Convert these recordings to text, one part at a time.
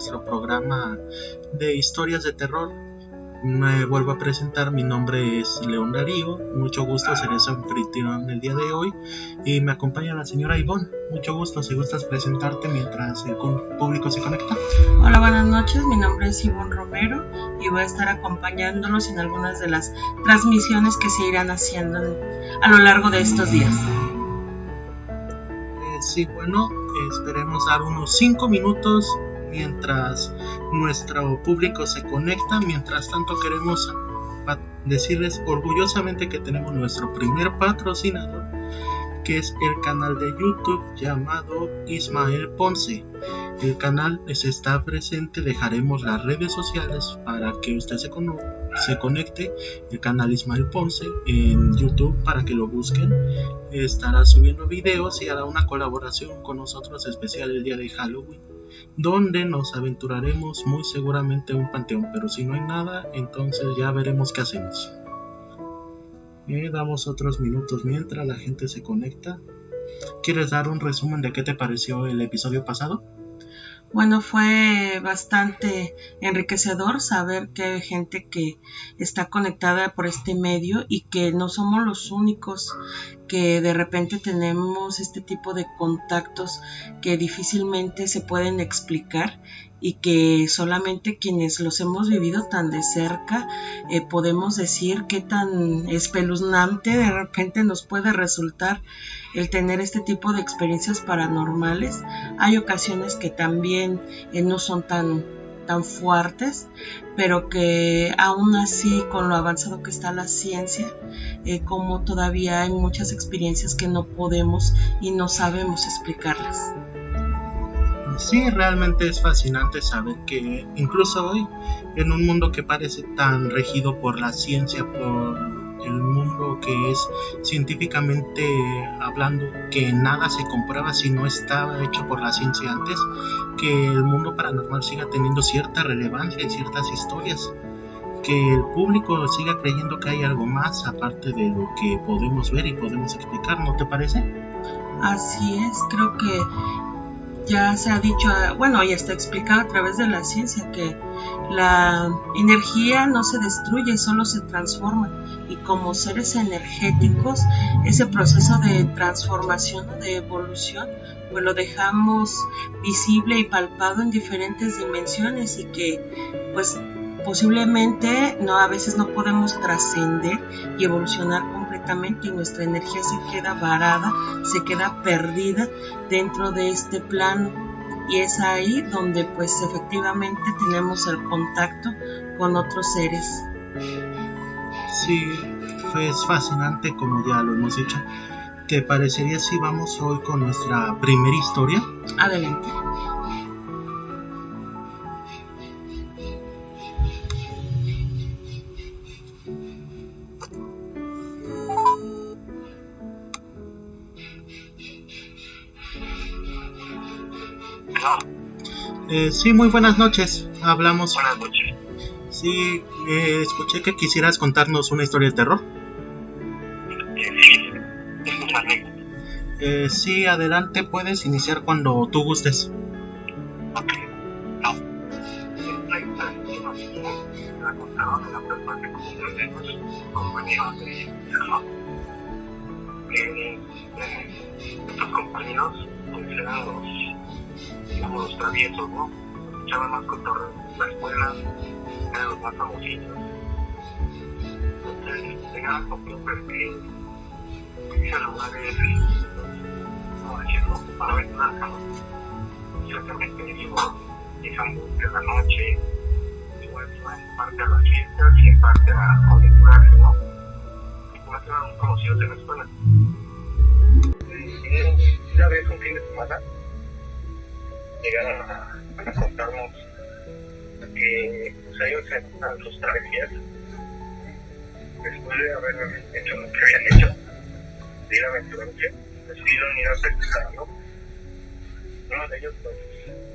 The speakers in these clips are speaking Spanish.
nuestro programa de historias de terror. Me vuelvo a presentar, mi nombre es León Darío, mucho gusto ser su anfitrión el día de hoy y me acompaña la señora Ivonne, mucho gusto, si gustas presentarte mientras el público se conecta. Hola, buenas noches, mi nombre es Ivonne Romero y voy a estar acompañándolos en algunas de las transmisiones que se irán haciendo a lo largo de estos días. Eh, sí, bueno, esperemos dar unos 5 minutos mientras nuestro público se conecta. Mientras tanto queremos decirles orgullosamente que tenemos nuestro primer patrocinador, que es el canal de YouTube llamado Ismael Ponce. El canal está presente, dejaremos las redes sociales para que usted se, se conecte. El canal Ismael Ponce en YouTube para que lo busquen. Estará subiendo videos y hará una colaboración con nosotros especial el día de Halloween donde nos aventuraremos muy seguramente a un panteón, pero si no hay nada, entonces ya veremos qué hacemos. Eh, damos otros minutos mientras la gente se conecta. ¿Quieres dar un resumen de qué te pareció el episodio pasado? Bueno, fue bastante enriquecedor saber que hay gente que está conectada por este medio y que no somos los únicos que de repente tenemos este tipo de contactos que difícilmente se pueden explicar y que solamente quienes los hemos vivido tan de cerca eh, podemos decir qué tan espeluznante de repente nos puede resultar el tener este tipo de experiencias paranormales. Hay ocasiones que también eh, no son tan tan fuertes, pero que aún así con lo avanzado que está la ciencia, eh, como todavía hay muchas experiencias que no podemos y no sabemos explicarlas. Sí, realmente es fascinante saber que incluso hoy, en un mundo que parece tan regido por la ciencia, por el mundo que es científicamente hablando, que nada se comprueba si no estaba hecho por la ciencia antes, que el mundo paranormal siga teniendo cierta relevancia en ciertas historias, que el público siga creyendo que hay algo más aparte de lo que podemos ver y podemos explicar, ¿no te parece? Así es, creo que ya se ha dicho, bueno, ya está explicado a través de la ciencia que la energía no se destruye, solo se transforma. Y como seres energéticos, ese proceso de transformación de evolución, pues lo dejamos visible y palpado en diferentes dimensiones y que pues posiblemente no a veces no podemos trascender y evolucionar completamente y nuestra energía se queda varada, se queda perdida dentro de este plano y es ahí donde pues efectivamente tenemos el contacto con otros seres. Sí, es fascinante como ya lo hemos dicho. ¿Te parecería si vamos hoy con nuestra primera historia? Adelante. Eh, sí, muy buenas noches. Hablamos. Buenas noches. Sí, eh, escuché que quisieras contarnos una historia de terror. Eh, sí, adelante, puedes iniciar cuando tú gustes. Ok, no. La historia nos la contaron de la persona que como de los compañeros de trabajo. Eh, estos compañeros pues eran los traviesos, ¿no? Echaban más cotorreo la escuela, eran los más famositos. Entonces, tenían costumbres que irse a lugares, ¿cómo decirlo?, para aventurarse, ¿no? Ciertamente ellos llegan de la noche, igual en parte a las fiestas y en parte a aventurarse, ¿no? Y como eran muy conocidos en la escuela. Y una vez un fin de semana, llegaron a, a contarnos que pues, ellos en sus travesías, después de haber hecho lo que habían hecho, de ir a aventurarse, decidieron ir a pescar, ¿no? Uno de ellos pues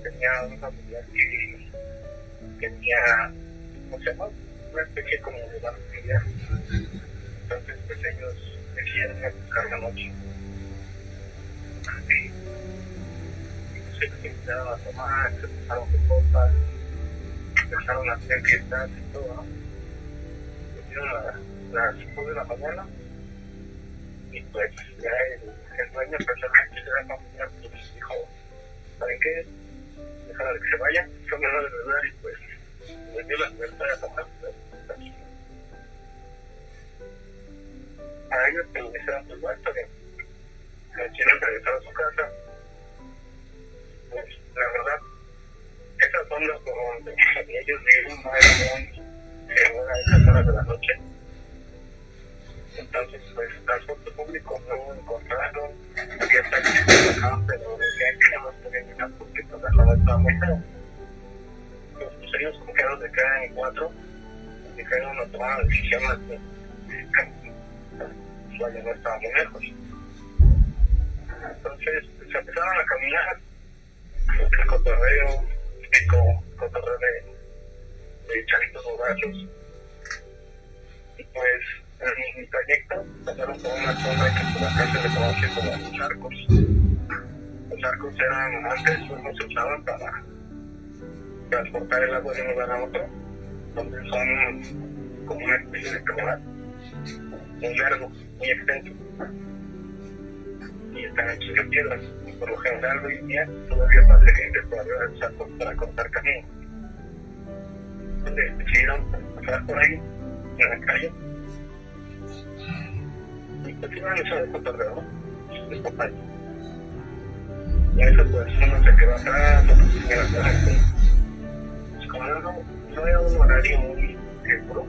tenía un familiar que tenía, ¿cómo se llama? Una especie como de familiar. Entonces pues ellos decidieron ir a pescar la noche. Se invitaron a tomar, se pasaron de copas, empezaron a hacer fiestas y todo, ¿no? Dieron las las 5 de la mañana y pues ya el, el dueño personalmente era familiar pues dijo ¿saben qué? déjala que se vaya son menores de edad y pues les dio la libertad de tomar aquí a ellos que les era pues bueno que quieren regresar a su casa pues la verdad esas son las donde ellos viven no era muy esas horas de la noche. Entonces pues transporte público no encontraron había taxis que bajaban pero decían que no tenían llegar porque pues, la zona estaba muy fea pues ellos confiados de quedar en cuatro dijeron no tomaron la decisión de año no estaba muy lejos. Entonces se empezaron a caminar el cotorreo típico cotorreo de, de charitos borrachos y pues en mi trayecto pasaron por una zona que por acá se le conoce como los arcos. Los arcos eran, antes pues, se usaban para transportar el agua de un lugar a otro, donde son como una especie de canal, muy largo, muy extenso. Y están hechos de piedras. Y por lo general hoy día todavía gente arriba de los arcos para cortar camino. Entonces decidieron pasar por ahí, en la calle, continuan eso de cotorreo, de compañía. Y a esa persona se quedó atrás, se quedó atrás. Pues como no, no era un horario muy seguro,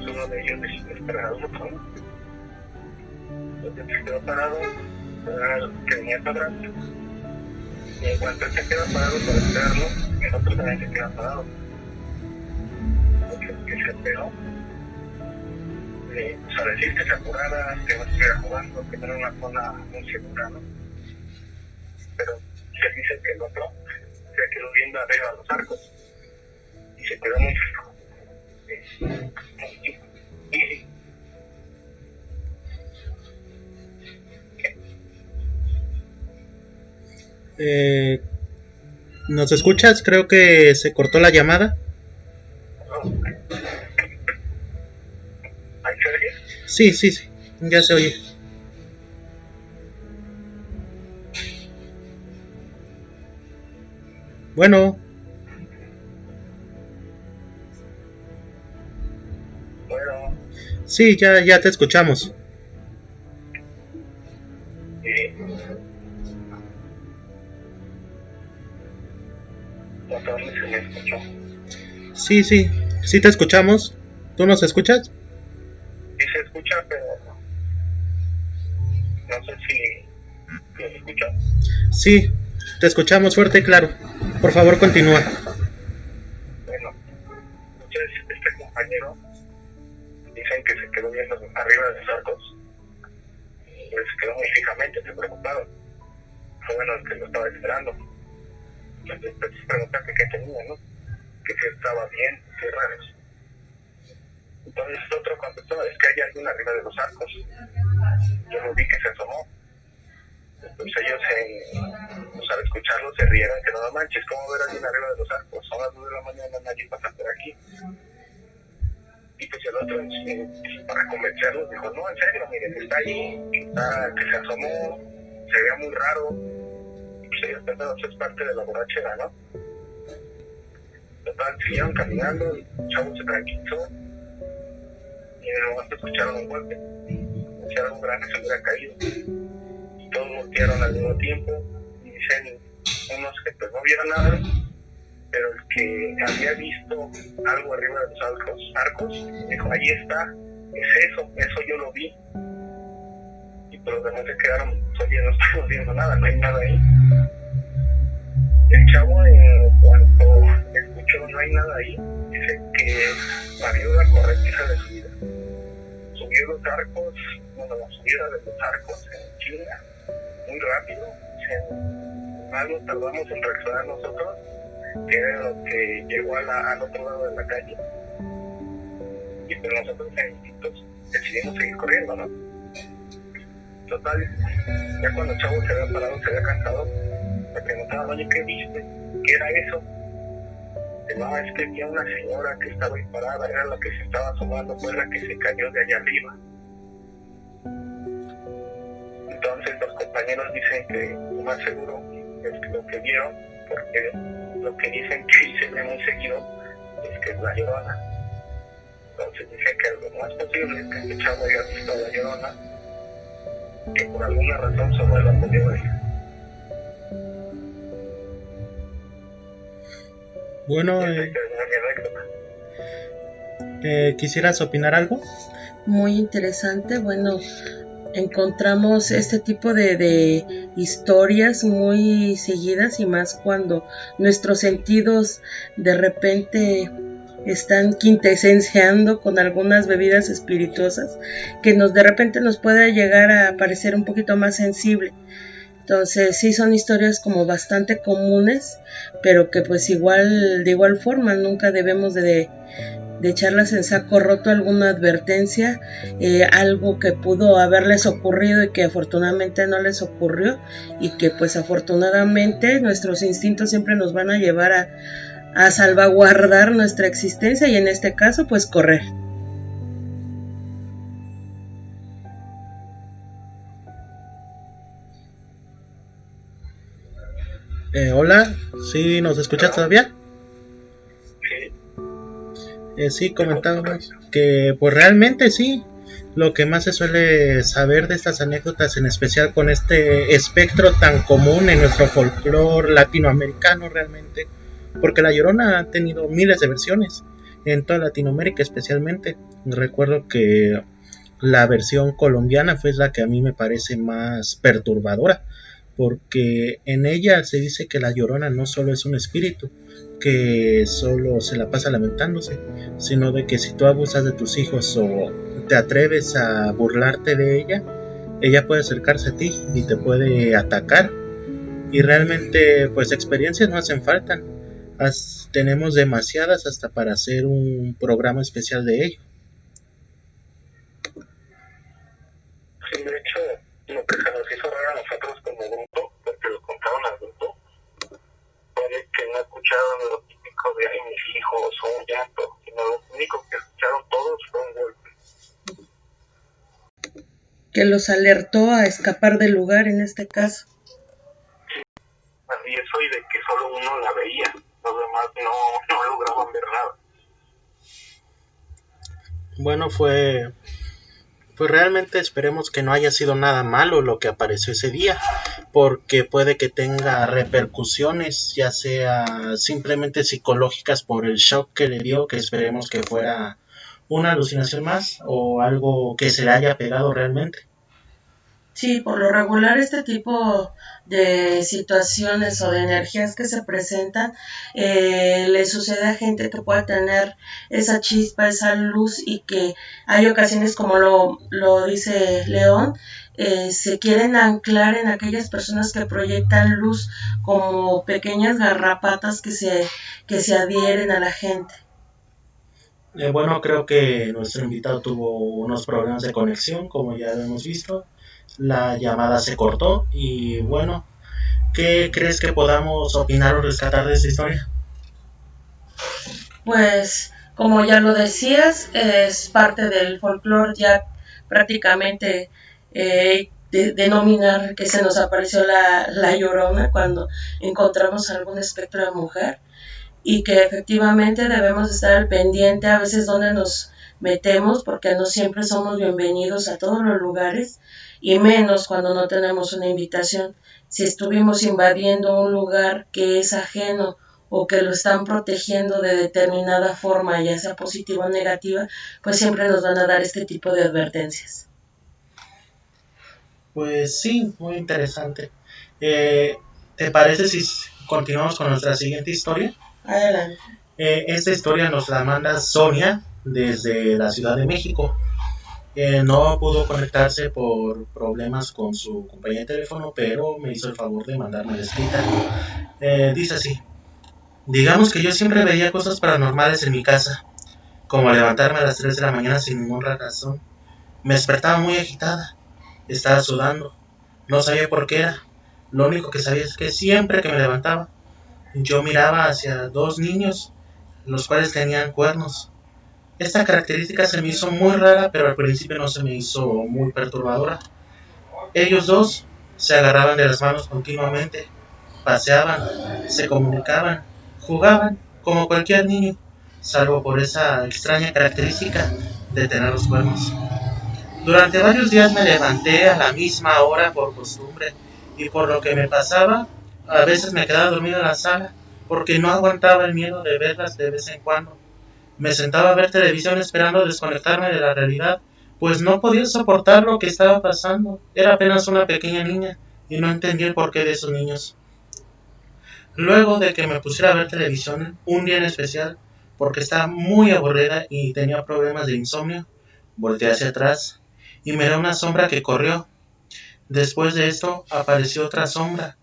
uno de ellos decidió esperar a otro. Entonces se quedó parado, que venía para atrás. Y en cuanto él se queda parado para esperarlo, el otro también se queda parado. Porque se esperó eh, pues a decir que se apurara, que no estuviera jugando, que no era una zona muy segura, ¿no? Pero se dice que el otro se quedó viendo arriba de los arcos y se quedó muy eh, Eh, ¿Nos escuchas? Creo que se cortó la llamada. Sí, sí, sí, ya se oye. Bueno, Bueno, sí, ya, ya te escuchamos. Se me escuchó. Sí, sí, sí te escuchamos. ¿Tú nos escuchas? Sí se escucha, pero no sé si se escucha. Sí, te escuchamos fuerte y claro. Por favor, continúa. Bueno, entonces este compañero dicen que se quedó viendo arriba de los arcos. Pues quedó muy fijamente, se preocupado. Fue bueno el que lo estaba esperando. Entonces pues, preguntaste qué tenía, ¿no? Que si estaba bien, qué raros. Entonces otro contestó, es que hay alguien arriba de los arcos. Yo lo vi que se asomó. Entonces ellos, pues, al escucharlo, se rieron que no manches, ¿cómo ver a alguien arriba de los arcos? Son las 2 de la mañana, nadie pasa por aquí. Y pues el otro, eh, para convencerlos, dijo, no, en serio, miren, está ahí, está, que se asomó, se veía muy raro. Pensaron, "Eso es parte de la borrachera, ¿no? Total, siguieron caminando, el chavo se tranquilizó y de momento escucharon un golpe. Si algo grande se hubiera caído. Todos voltearon al mismo tiempo y dicen unos que pues no vieron nada, pero el que había visto algo arriba de los arcos, arcos dijo, ahí está, es eso, eso yo lo vi. Y pues los demás se quedaron, oye, no estamos viendo nada, no hay nada ahí. El chavo en cuanto escuchó no hay nada ahí, dice que salió la corretiza de su vida. Subió los arcos, bueno, la subida de los arcos en China, muy rápido, en algo tardamos en reaccionar nosotros, que era lo que llegó al otro lado de la calle. Y pues nosotros en instintos decidimos seguir corriendo, ¿no? Total, ya cuando el chavo se había parado, se había cansado, me preguntaban, oye, ¿qué viste? ¿Qué era eso? no, es que había una señora que estaba disparada, era la que se estaba asomando, fue la que se cayó de allá arriba. Entonces los compañeros dicen que más seguro es lo que vieron, porque lo que dicen que dicen muy seguido es que es la llorona. Entonces dicen que lo más posible es que este chavo haya visto a la llorona, que por alguna razón la podido ver. Bueno, eh, eh, ¿quisieras opinar algo? Muy interesante. Bueno, encontramos este tipo de, de, historias muy seguidas y más cuando nuestros sentidos de repente están quintesenciando con algunas bebidas espirituosas que nos de repente nos puede llegar a parecer un poquito más sensible. Entonces sí son historias como bastante comunes, pero que pues igual, de igual forma, nunca debemos de, de echarlas en saco roto alguna advertencia, eh, algo que pudo haberles ocurrido y que afortunadamente no les ocurrió y que pues afortunadamente nuestros instintos siempre nos van a llevar a, a salvaguardar nuestra existencia y en este caso pues correr. Eh, hola, ¿sí nos escuchas todavía? Eh, sí, comentábamos que pues realmente sí, lo que más se suele saber de estas anécdotas, en especial con este espectro tan común en nuestro folclore latinoamericano realmente, porque La Llorona ha tenido miles de versiones en toda Latinoamérica especialmente. Recuerdo que la versión colombiana fue la que a mí me parece más perturbadora, porque en ella se dice que la llorona no solo es un espíritu que solo se la pasa lamentándose, sino de que si tú abusas de tus hijos o te atreves a burlarte de ella, ella puede acercarse a ti y te puede atacar. Y realmente, pues experiencias no hacen falta. Tenemos demasiadas hasta para hacer un programa especial de ello. escucharon lo típico de ay mis hijos o un llanto, sino lo único que escucharon todos fue un golpe. Que los alertó a escapar del lugar en este caso. Sí, así eso y de que solo uno la veía, no, no lograban ver nada. Bueno, fue pues realmente esperemos que no haya sido nada malo lo que apareció ese día, porque puede que tenga repercusiones, ya sea simplemente psicológicas por el shock que le dio, que esperemos que fuera una alucinación más o algo que se le haya pegado realmente. Sí, por lo regular este tipo de situaciones o de energías que se presentan eh, le sucede a gente que puede tener esa chispa, esa luz y que hay ocasiones como lo, lo dice León, eh, se quieren anclar en aquellas personas que proyectan luz como pequeñas garrapatas que se, que se adhieren a la gente. Eh, bueno, creo que nuestro invitado tuvo unos problemas de conexión, como ya hemos visto la llamada se cortó y bueno, ¿qué crees que podamos opinar o rescatar de esta historia? Pues como ya lo decías, es parte del folclore ya prácticamente eh, denominar que se nos apareció la, la llorona cuando encontramos algún espectro de mujer y que efectivamente debemos estar al pendiente a veces donde nos metemos porque no siempre somos bienvenidos a todos los lugares y menos cuando no tenemos una invitación. Si estuvimos invadiendo un lugar que es ajeno o que lo están protegiendo de determinada forma, ya sea positiva o negativa, pues siempre nos van a dar este tipo de advertencias. Pues sí, muy interesante. Eh, ¿Te parece si continuamos con nuestra siguiente historia? Adelante. Eh, esta historia nos la manda Sonia desde la Ciudad de México no pudo conectarse por problemas con su compañía de teléfono, pero me hizo el favor de mandarme la escrita. Eh, dice así, digamos que yo siempre veía cosas paranormales en mi casa, como levantarme a las 3 de la mañana sin ninguna razón. Me despertaba muy agitada, estaba sudando, no sabía por qué era. Lo único que sabía es que siempre que me levantaba, yo miraba hacia dos niños, los cuales tenían cuernos. Esta característica se me hizo muy rara, pero al principio no se me hizo muy perturbadora. Ellos dos se agarraban de las manos continuamente, paseaban, se comunicaban, jugaban como cualquier niño, salvo por esa extraña característica de tener los cuernos. Durante varios días me levanté a la misma hora por costumbre y por lo que me pasaba, a veces me quedaba dormido en la sala porque no aguantaba el miedo de verlas de vez en cuando. Me sentaba a ver televisión esperando desconectarme de la realidad, pues no podía soportar lo que estaba pasando. Era apenas una pequeña niña y no entendía el porqué de esos niños. Luego de que me pusiera a ver televisión un día en especial, porque estaba muy aburrida y tenía problemas de insomnio, volteé hacia atrás y miré una sombra que corrió. Después de esto apareció otra sombra,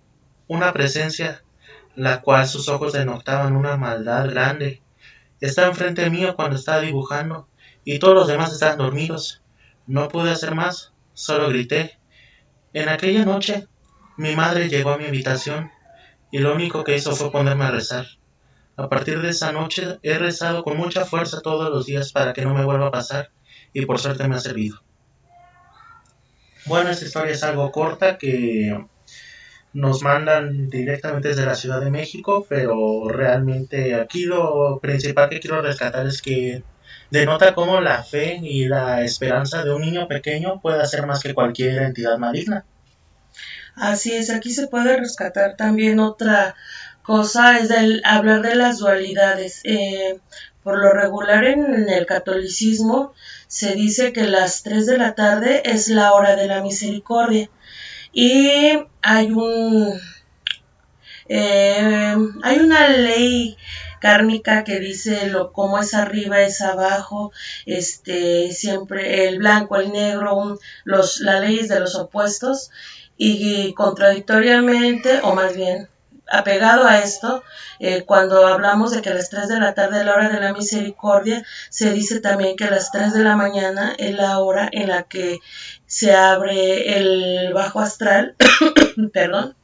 una presencia, la cual sus ojos denotaban una maldad grande. Estaba enfrente mío cuando estaba dibujando y todos los demás estaban dormidos. No pude hacer más, solo grité. En aquella noche, mi madre llegó a mi habitación y lo único que hizo fue ponerme a rezar. A partir de esa noche he rezado con mucha fuerza todos los días para que no me vuelva a pasar y por suerte me ha servido. Bueno, esta historia es algo corta que nos mandan directamente desde la Ciudad de México, pero realmente aquí lo principal que quiero rescatar es que denota cómo la fe y la esperanza de un niño pequeño puede hacer más que cualquier entidad maligna. Así es, aquí se puede rescatar también otra cosa, es el hablar de las dualidades. Eh, por lo regular en, el catolicismo se dice que las 3 de la tarde es la hora de la misericordia y hay un eh, hay una ley kármica que dice lo como es arriba es abajo este siempre el blanco el negro los las leyes de los opuestos y contradictoriamente o más bien apegado a esto, eh, cuando hablamos de que a las 3 de la tarde es la hora de la misericordia, se dice también que a las 3 de la mañana es la hora en la que se abre el bajo astral, perdón,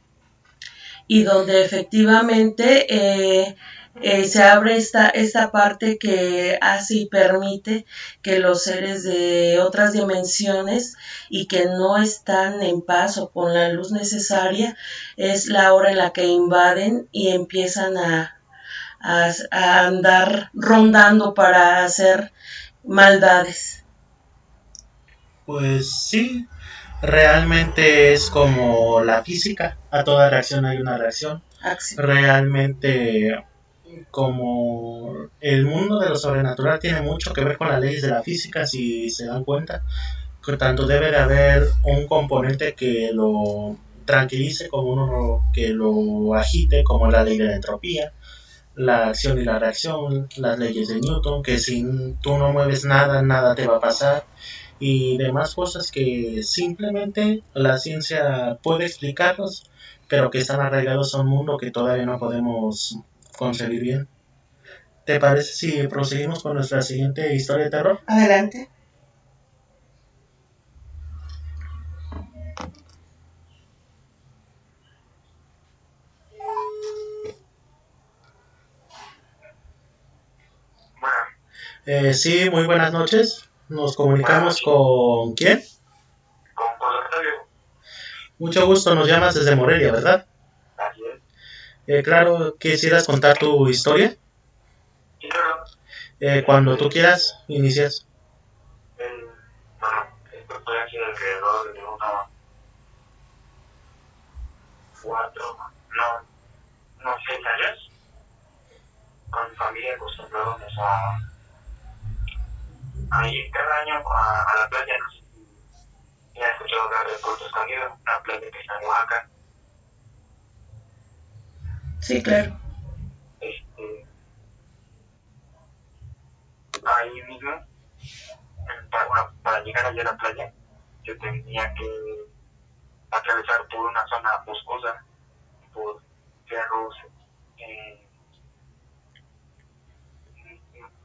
y donde efectivamente eh, eh, se abre esta, esta parte que hace y permite que los seres de otras dimensiones y que no están en paz o con la luz necesaria, es la hora en la que invaden y empiezan a, a, a andar rondando para hacer maldades. Pues sí, realmente es como la física, a toda reacción hay una reacción. Realmente como el mundo de lo sobrenatural tiene mucho que ver con las leyes de la física, si se dan cuenta, que tanto debe de haber un componente que lo tranquilice como uno que lo agite, como la ley de la entropía, la acción y la reacción, las leyes de Newton, que si tú no mueves nada, nada te va a pasar, y demás cosas que simplemente la ciencia puede explicarlos, pero que están arraigados a un mundo que todavía no podemos concebir bien. ¿Te parece si proseguimos con nuestra siguiente historia de terror? Adelante. Eh, sí, muy buenas noches. Nos comunicamos con quién? Con Octavio. Mucho gusto, nos llamas desde Morelia, ¿verdad? Eh, claro, ¿quisieras contar tu historia? Eh, cuando tú quieras, inicias. bueno, estoy aquí alrededor de una cuatro, no, no seis años. Con mi familia acostumbramos a, a ir cada año a, la playa. No sé escuchado hablar de Puerto Escondido, una playa que está en Oaxaca. Sí, claro. Este, ahí mismo, para, para llegar allá a la playa, yo tenía que atravesar por una zona boscosa, por cerros, eh,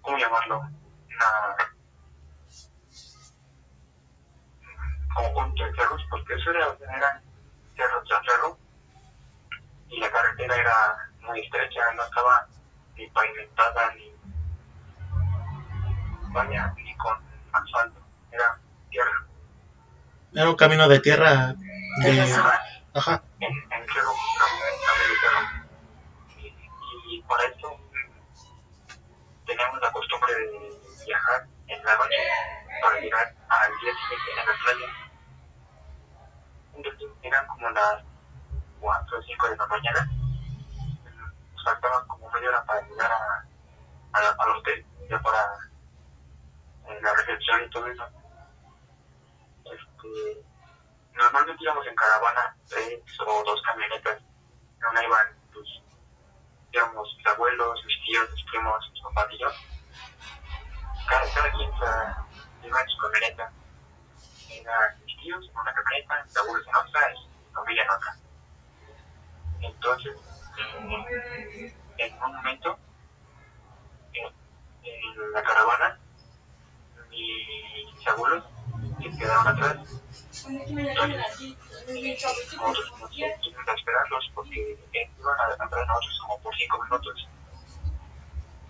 ¿cómo llamarlo? Una, como con cerros, porque eso era, eran cerros tras cerro, y la carretera era muy estrecha, no estaba ni pavimentada ni vaya, ni con asfalto, era tierra. Era un camino de tierra de... Ajá. En, en cerro, americano. Y, y para eso teníamos la costumbre de viajar en la noche para llegar al día siguiente en la playa. Entonces eran como las 4 o 5 de la mañana. Faltaban como media hora para llegar a, a, al hotel, ya para eh, la recepción y todo eso. Este, normalmente íbamos en caravana, tres o dos camionetas. En una iban, pues, mis abuelos, mis tíos, mis primos, mis papás y yo. Cada, cada quien iba en su camioneta. Eran mis tíos en una camioneta, mis abuelos en otra y mi familia en otra. Entonces, en un momento, en, la caravana, mis abuelos se quedaron atrás. Entonces, nosotros nos tuvimos a esperarlos porque iban a atrás de nosotros como por cinco minutos.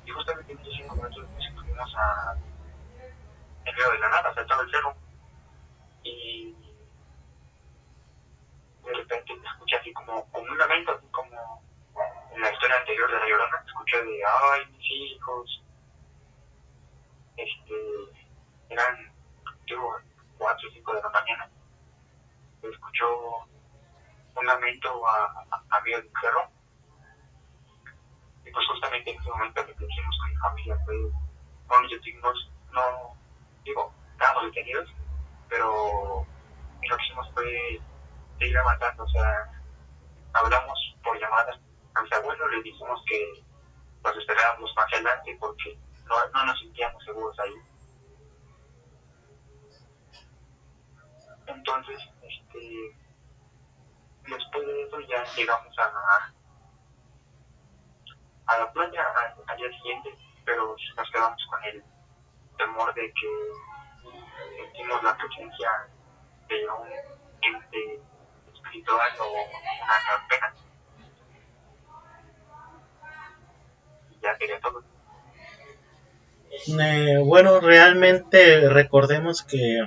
Y justamente en esos cinco minutos nos estuvimos a, en medio de la nada, saltado el cerro. Y de repente me escuché así como, como un lamento, así como en la historia anterior de La Llorona, escuché de, ay, mis hijos, este, eran, digo, 4 o 5 de la mañana, escuchó un lamento a, a, medio del cerro. Y pues justamente en ese momento que hicimos con mi familia fue, bueno, yo tuvimos, no, digo, estábamos detenidos, pero lo que hicimos fue seguir avanzando, o sea, hablamos por llamadas a les dijimos que nos esperábamos más adelante porque no, no nos sentíamos seguros ahí. Entonces, este, después de eso ya llegamos a, a la playa al, día siguiente, pero nos quedamos con el temor de que sentimos la presencia de un ente espiritual o una pena. Eh, bueno, realmente recordemos que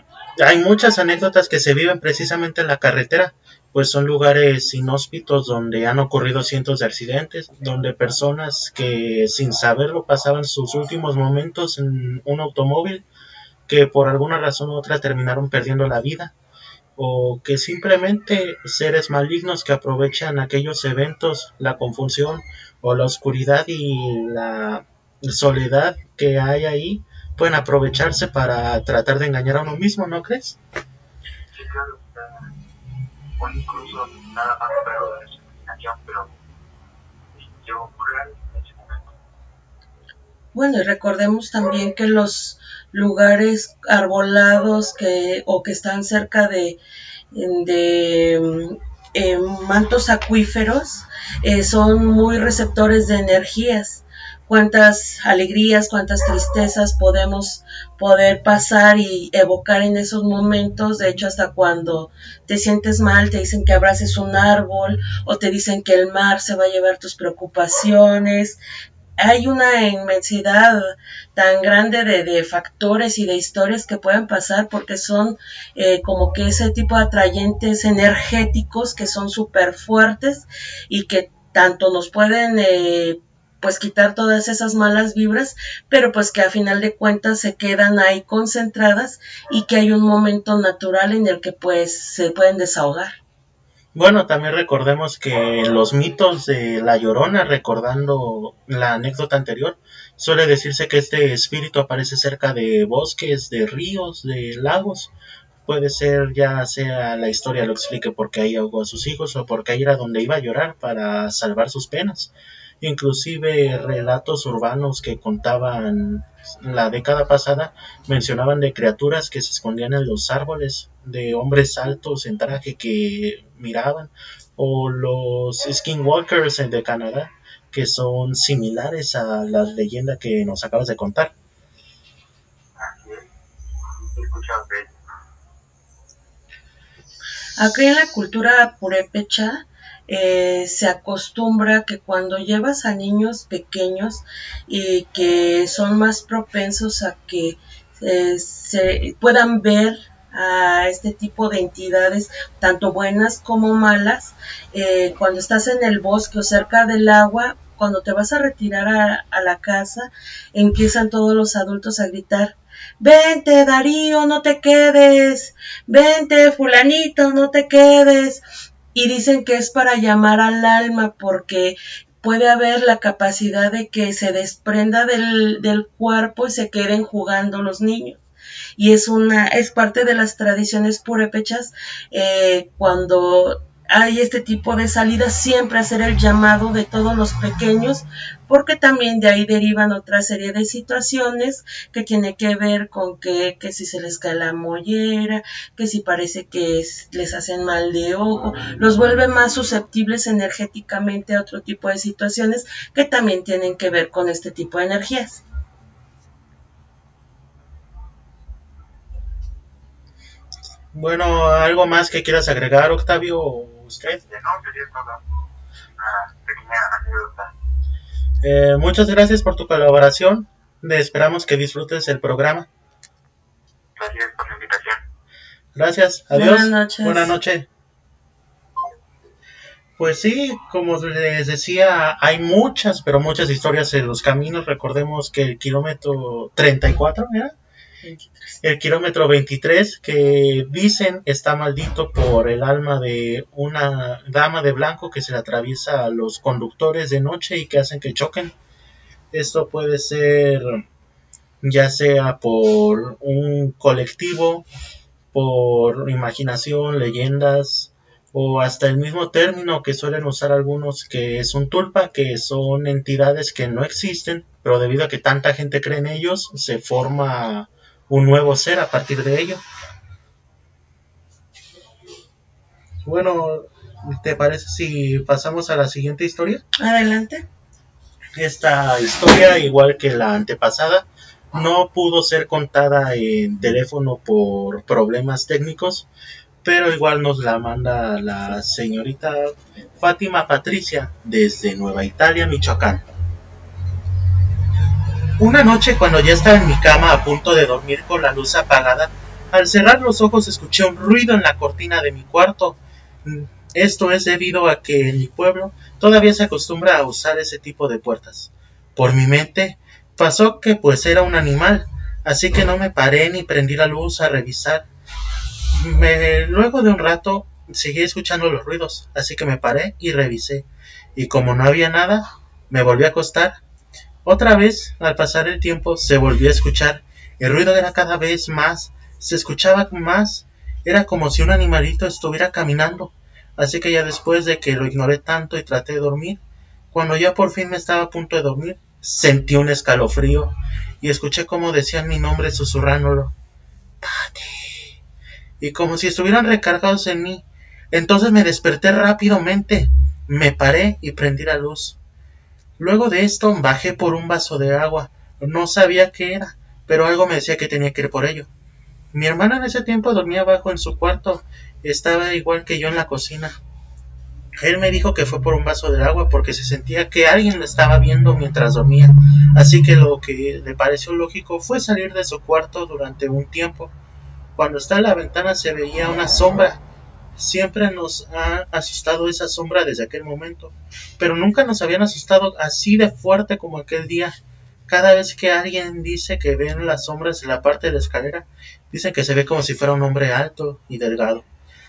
hay muchas anécdotas que se viven precisamente en la carretera, pues son lugares inhóspitos donde han ocurrido cientos de accidentes, donde personas que sin saberlo pasaban sus últimos momentos en un automóvil que por alguna razón u otra terminaron perdiendo la vida o que simplemente seres malignos que aprovechan aquellos eventos, la confusión o la oscuridad y la soledad que hay ahí pueden aprovecharse para tratar de engañar a uno mismo, ¿no crees? Sí, claro, o incluso nada más pero pero yo en ese. Bueno, y recordemos también que los lugares arbolados que o que están cerca de eh, mantos acuíferos eh, son muy receptores de energías cuántas alegrías, cuántas tristezas podemos poder pasar y evocar en esos momentos. De hecho, hasta cuando te sientes mal, te dicen que abraces un árbol o te dicen que el mar se va a llevar tus preocupaciones. Hay una inmensidad tan grande de, factores y de historias que pueden pasar porque son eh, como que ese tipo de atrayentes energéticos que son súper fuertes y que tanto nos pueden eh, pues quitar todas esas malas vibras, pero pues que a final de cuentas se quedan ahí concentradas y que hay un momento natural en el que pues se pueden desahogar. Bueno, también recordemos que los mitos de La Llorona, recordando la anécdota anterior, suele decirse que este espíritu aparece cerca de bosques, de ríos, de lagos. Puede ser ya sea la historia lo explique porque ahí ahogó a sus hijos o porque ahí era donde iba a llorar para salvar sus penas inclusive relatos urbanos que contaban la década pasada mencionaban de criaturas que se escondían en los árboles, de hombres altos en traje que miraban, o los skinwalkers de Canadá, que son similares a la leyenda que nos acabas de contar. Aquí en la cultura purépecha eh, se acostumbra que cuando llevas a niños pequeños y que son más propensos a que eh, se puedan ver a este tipo de entidades, tanto buenas como malas, eh, cuando estás en el bosque o cerca del agua, cuando te vas a retirar a, la casa, empiezan todos los adultos a gritar, vente Darío, no te quedes, vente fulanito, no te quedes. Y dicen que es para llamar al alma porque puede haber la capacidad de que se desprenda del, del cuerpo y se queden jugando los niños. Y es una es parte de las tradiciones purépechas eh, cuando hay este tipo de salidas, siempre hacer el llamado de todos los pequeños, porque también de ahí derivan otra serie de situaciones que tiene que ver con que, que si se les cae la mollera, que si parece que les hacen mal de ojo, los vuelve más susceptibles energéticamente a otro tipo de situaciones que también tienen que ver con este tipo de energías. Bueno, ¿algo más que quieras agregar, Octavio, usted? No, sería todo. Una pequeña anécdota. Eh, muchas gracias por tu colaboración. esperamos que disfrutes el programa. Gracias por la invitación. Gracias, adiós. Buenas noches. Buenas noches. Pues sí, como les decía, hay muchas, pero muchas historias en los caminos. Recordemos que el kilómetro 34, ¿era? El kilómetro 23 que dicen está maldito por el alma de una dama de blanco que se le atraviesa a los conductores de noche y que hacen que choquen. Esto puede ser ya sea por un colectivo, por imaginación, leyendas o hasta el mismo término que suelen usar algunos que es un tulpa, que son entidades que no existen, pero debido a que tanta gente cree en ellos, se forma un nuevo ser a partir de ello. Bueno, ¿te parece si pasamos a la siguiente historia? Adelante. Esta historia, igual que la antepasada, no pudo ser contada en teléfono por problemas técnicos, pero igual nos la manda la señorita Fátima Patricia desde Nueva Italia, Michoacán. Una noche cuando ya estaba en mi cama a punto de dormir con la luz apagada, al cerrar los ojos escuché un ruido en la cortina de mi cuarto. Esto es debido a que en mi pueblo todavía se acostumbra a usar ese tipo de puertas. Por mi mente pasó que pues era un animal, así que no me paré ni prendí la luz a revisar. luego de un rato seguí escuchando los ruidos, así que me paré y revisé. Y como no había nada, me volví a acostar otra vez, al pasar el tiempo, se volvió a escuchar. El ruido era cada vez más, se escuchaba más. Era como si un animalito estuviera caminando. Así que ya después de que lo ignoré tanto y traté de dormir, cuando ya por fin me estaba a punto de dormir, sentí un escalofrío y escuché como decían mi nombre susurrándolo. Pati. Y como si estuvieran recargados en mí. Entonces me desperté rápidamente, me paré y prendí la luz. Luego de esto bajé por un vaso de agua. No sabía qué era, pero algo me decía que tenía que ir por ello. Mi hermana en ese tiempo dormía abajo en su cuarto. Estaba igual que yo en la cocina. Él me dijo que fue por un vaso de agua porque se sentía que alguien lo estaba viendo mientras dormía. Así que lo que le pareció lógico fue salir de su cuarto durante un tiempo. Cuando está en la ventana se veía una sombra Siempre nos ha asustado esa sombra desde aquel momento, pero nunca nos habían asustado así de fuerte como aquel día. Cada vez que alguien dice que ven las sombras en la parte de la escalera, dicen que se ve como si fuera un hombre alto y delgado.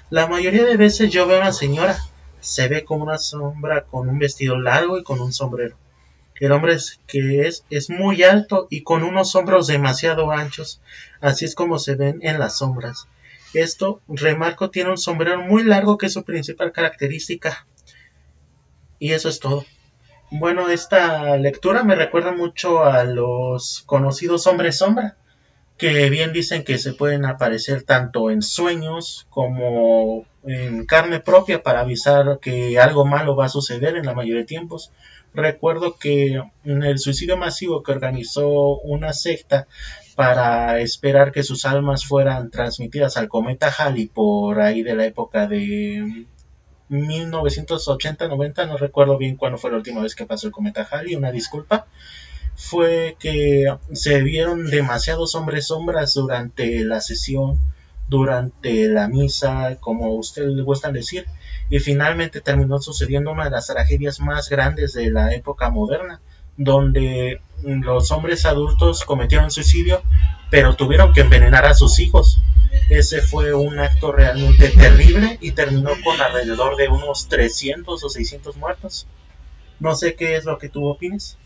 La mayoría de veces yo veo a una señora, se ve como una sombra con un vestido largo y con un sombrero. El hombre es, que es, es muy alto y con unos hombros demasiado anchos, así es como se ven en las sombras. Esto, remarco, tiene un sombrero muy largo que es su principal característica. Y eso es todo. Bueno, esta lectura me recuerda mucho a los conocidos hombres sombra, que bien dicen que se pueden aparecer tanto en sueños como en carne propia para avisar que algo malo va a suceder en la mayoría de tiempos. Recuerdo que el suicidio masivo que organizó una secta para esperar que sus almas fueran transmitidas al cometa Halley por ahí de la época de 1980, 90, no recuerdo bien cuándo fue la última vez que pasó el cometa Halley, una disculpa, fue que se vieron demasiados hombres sombras durante la sesión, durante la misa, como usted le gusta decir, y finalmente terminó sucediendo una de las tragedias más grandes de la época moderna, donde los hombres adultos cometieron suicidio, pero tuvieron que envenenar a sus hijos. Ese fue un acto realmente terrible y terminó con alrededor de unos 300 o 600 muertos. No sé qué es lo que tú opines.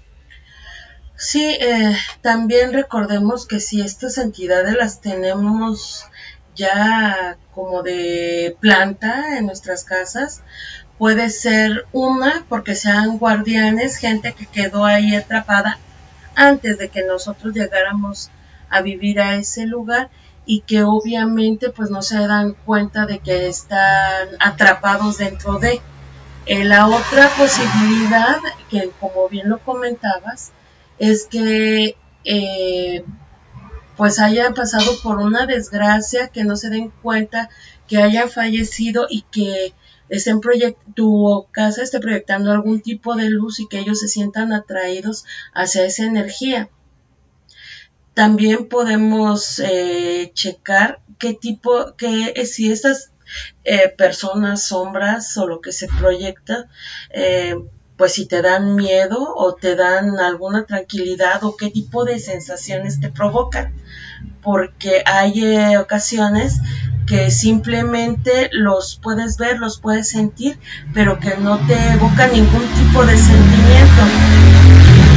Sí, eh, también recordemos que si estas entidades las tenemos ya como de planta en nuestras casas, puede ser una porque sean guardianes, gente que quedó ahí atrapada antes de que nosotros llegáramos a vivir a ese lugar y que obviamente pues no se dan cuenta de que están atrapados dentro de. Eh, la otra posibilidad, que como bien lo comentabas, es que eh, pues hayan pasado por una desgracia, que no se den cuenta que hayan fallecido y que estén tu casa esté proyectando algún tipo de luz y que ellos se sientan atraídos hacia esa energía. También podemos eh, checar qué tipo, que eh, si estas eh, personas, sombras o lo que se proyecta, pues si te dan miedo o te dan alguna tranquilidad o qué tipo de sensaciones te provocan. Porque hay ocasiones que simplemente los puedes ver, los puedes sentir, pero que no te evoca ningún tipo de sentimiento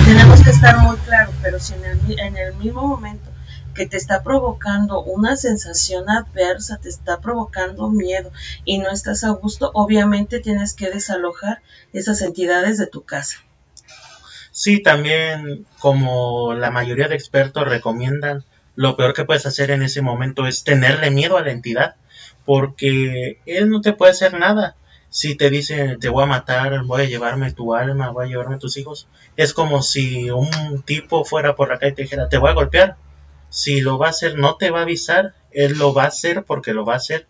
tenemos que estar muy claros, pero si en el, en el mismo momento que te está provocando una sensación adversa, te está provocando miedo y no estás a gusto, obviamente tienes que desalojar esas entidades de tu casa. Sí, también como la mayoría de expertos recomiendan, lo peor que puedes hacer en ese momento es tenerle miedo a la entidad, porque él no te puede hacer nada si te dicen te voy a matar, voy a llevarme tu alma, voy a llevarme tus hijos, es como si un tipo fuera por acá y te dijera te voy a golpear. Si lo va a hacer, no te va a avisar, él lo va a hacer porque lo va a hacer.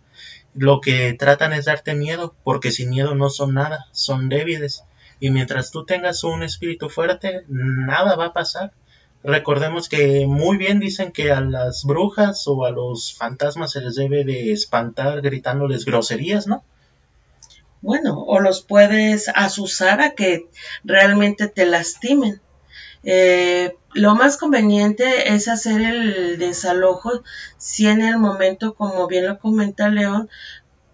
Lo que tratan es darte miedo, porque sin miedo no son nada, son débiles. Y mientras tú tengas un espíritu fuerte, nada va a pasar. Recordemos que muy bien dicen que a las brujas o a los fantasmas se les debe de espantar gritándoles groserías, ¿no? bueno, o los puedes asusar a que realmente te lastimen. Eh, lo más conveniente es hacer el desalojo si en el momento, como bien lo comenta León,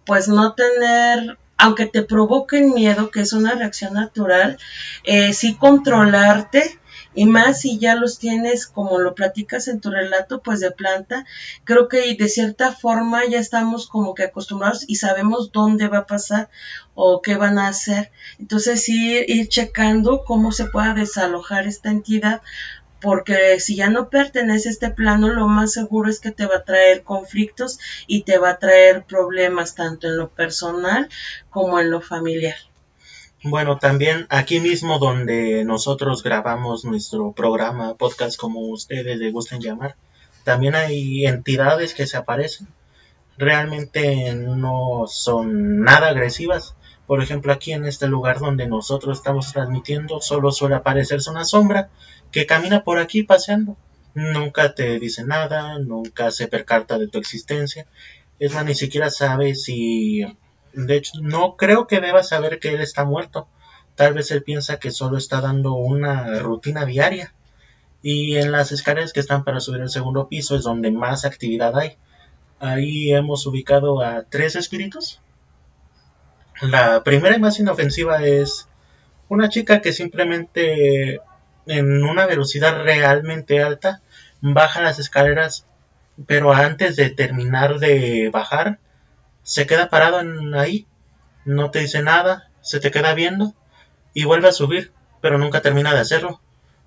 pues no tener, aunque te provoquen miedo, que es una reacción natural, eh, sí controlarte y más si ya los tienes como lo platicas en tu relato pues de planta creo que de cierta forma ya estamos como que acostumbrados y sabemos dónde va a pasar o qué van a hacer entonces sí ir checando cómo se pueda desalojar esta entidad porque si ya no pertenece a este plano, lo más seguro es que te va a traer conflictos y te va a traer problemas tanto en lo personal como en lo familiar. Bueno, también aquí mismo donde nosotros grabamos nuestro programa, podcast como ustedes le gusten llamar, también hay entidades que se aparecen. Realmente no son nada agresivas. Por ejemplo, aquí en este lugar donde nosotros estamos transmitiendo, solo suele aparecerse una sombra que camina por aquí paseando. Nunca te dice nada, nunca se percata de tu existencia. Es más, ni siquiera sabe si de hecho, no creo que deba saber que él está muerto. Tal vez él piensa que solo está dando una rutina diaria. Y en las escaleras que están para subir al segundo piso es donde más actividad hay. Ahí hemos ubicado a tres espíritus. La primera y más inofensiva es una chica que simplemente en una velocidad realmente alta baja las escaleras, pero antes de terminar de bajar, se queda parado en ahí, no te dice nada, se te queda viendo y vuelve a subir, pero nunca termina de hacerlo,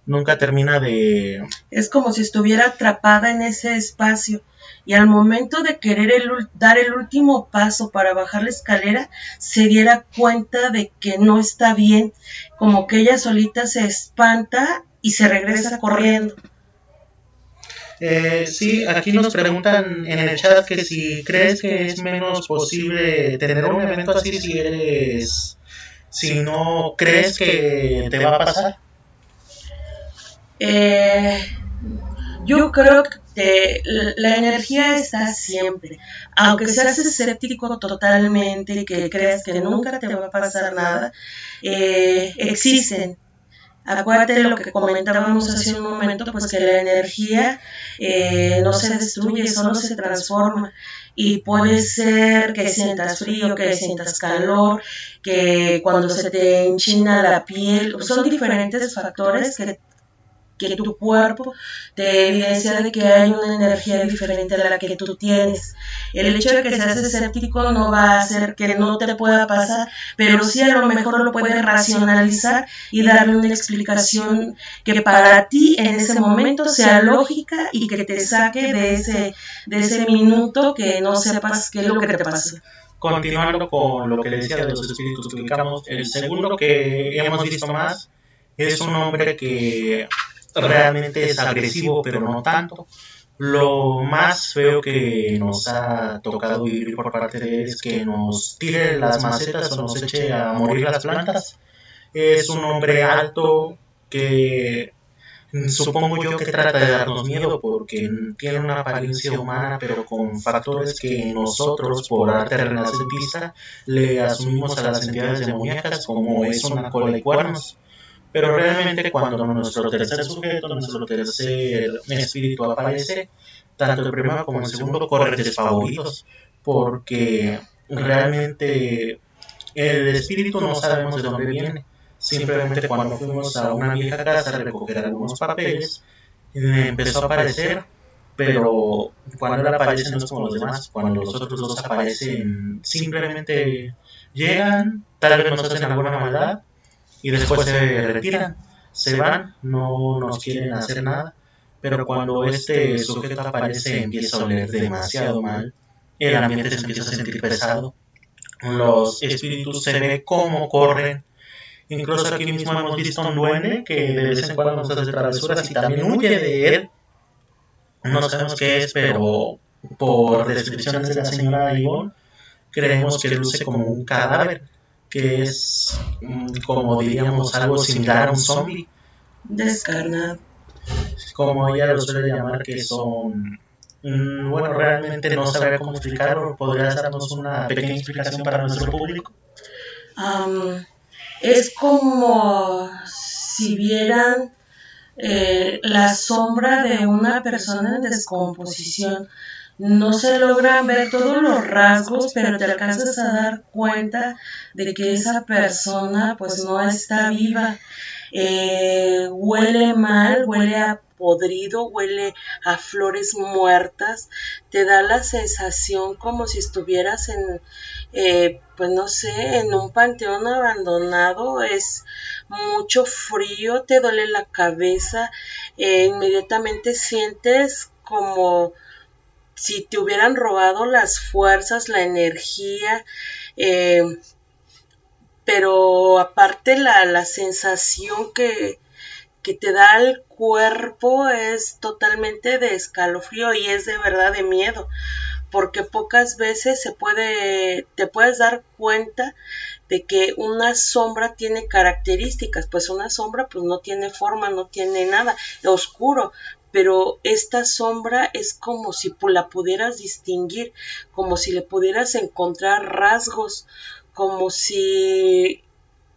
nunca termina de... Es como si estuviera atrapada en ese espacio y al momento de querer dar el último paso para bajar la escalera, se diera cuenta de que no está bien, como que ella solita se espanta y se regresa corriendo. Eh, sí, aquí nos preguntan en el chat que si crees que es menos posible tener un evento así si eres, si no crees que te va a pasar. Eh, yo creo que la energía está siempre. Aunque seas escéptico totalmente, y que creas que nunca te va a pasar nada, eh, existen. Acuérdate de lo que comentábamos hace un momento, pues que la energía eh, no se destruye, solo se transforma. Y puede ser que sientas frío, que sientas calor, que cuando se te enchina la piel, son diferentes factores que que tu cuerpo te evidencia de que hay una energía diferente a la que tú tienes. El hecho de que seas escéptico no va a hacer que no te pueda pasar, pero sí a lo mejor lo puedes racionalizar y darle una explicación que para ti en ese momento sea lógica y que te saque de ese, de ese minuto que no sepas qué es lo que te pasa continuando con lo que decía de los espíritus que ubicamos, el segundo que hemos visto más es un hombre que realmente es agresivo, pero no tanto. Lo más feo que nos ha tocado vivir por parte de él es que nos tire las macetas o nos eche a morir las plantas. Es un hombre alto que supongo yo que trata de darnos miedo porque tiene una apariencia humana pero con factores que nosotros por arte renacentista le asumimos a las entidades demoníacas como es una cola y cuernos pero realmente cuando nuestro tercer sujeto, nuestro tercer espíritu aparece, tanto el primero como el segundo corren desfavoridos, porque realmente el espíritu no sabemos de dónde viene. Simplemente cuando fuimos a una vieja casa a recoger algunos papeles, empezó a aparecer, pero cuando él aparece no es como los demás, cuando los otros dos aparecen, simplemente llegan, tal vez nos hacen alguna maldad, y después se retiran, se van, no nos quieren hacer nada, pero cuando este sujeto aparece empieza a oler demasiado mal, el ambiente se empieza a sentir pesado, los espíritus se ve cómo corren, incluso aquí mismo hemos visto un duende que de vez en cuando nos hace travesuras y también huye de él, no sabemos qué es, pero por descripciones de la señora Ivonne, creemos que luce como un cadáver que es mm, como diríamos algo similar a un zombie. Descarnado. Como ella lo suele llamar, que son... Mm, bueno, realmente no sabría cómo explicarlo. ¿Podrías darnos una pequeña explicación para nuestro público? es como si vieran eh, la sombra de una persona en descomposición no se logran ver todos los rasgos, pero te alcanzas a dar cuenta de que esa persona pues no está viva. Eh, huele mal, huele a podrido, huele a flores muertas, te da la sensación como si estuvieras en, eh, pues no sé, en un panteón abandonado, es mucho frío, te duele la cabeza, eh, inmediatamente sientes como si te hubieran robado las fuerzas, la energía, eh, pero aparte la, la sensación que, que, te da el cuerpo es totalmente de escalofrío y es de verdad de miedo, porque pocas veces se puede, te puedes dar cuenta de que una sombra tiene características, pues una sombra pues no tiene forma, no tiene nada, oscuro, pero esta sombra es como si la pudieras distinguir, como si le pudieras encontrar rasgos, como si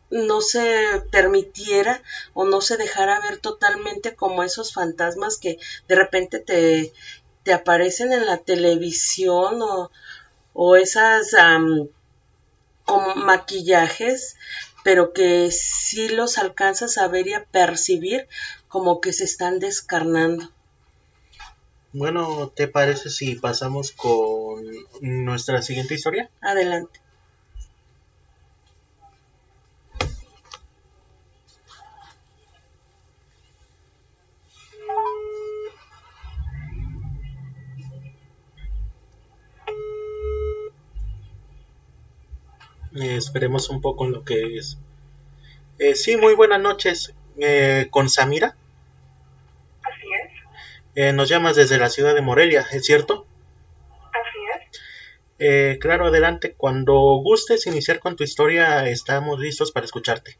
no se permitiera o no se dejara ver totalmente como esos fantasmas que de repente te, te aparecen en la televisión o, o esas como maquillajes, pero que sí los alcanzas a ver y a percibir como que se están descarnando. Bueno, ¿te parece si pasamos con nuestra siguiente historia? Adelante. Eh, esperemos un poco en lo que es. Eh, sí, muy buenas noches. Eh, ¿Con Samira? Así es. Eh, nos llamas desde la ciudad de Morelia, ¿es cierto? Así es. Eh, claro, adelante. Cuando gustes iniciar con tu historia, estamos listos para escucharte.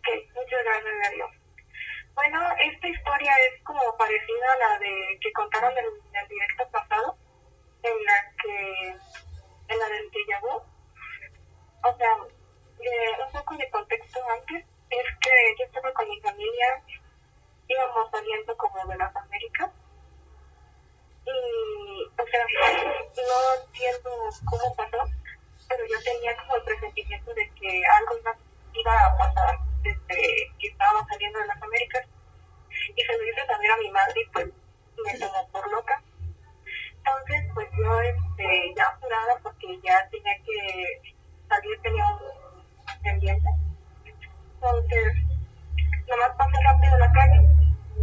Ok, muchas gracias, Darío. Bueno, esta historia es como parecida a la de que contaron en el directo pasado, en la que, en la del déjà vu. O sea, eh, un poco de contexto antes es que yo estaba con mi familia íbamos saliendo como de las Américas. Y, o sea, no entiendo cómo pasó, pero yo tenía como el presentimiento de que algo iba a pasar desde que estábamos saliendo de las Américas. Y se lo hice saber a mi madre y pues me tomó por loca. Entonces, pues yo este, ya apurada porque ya tenía que salir, tenía un pendiente. Entonces, nomás pasé rápido la calle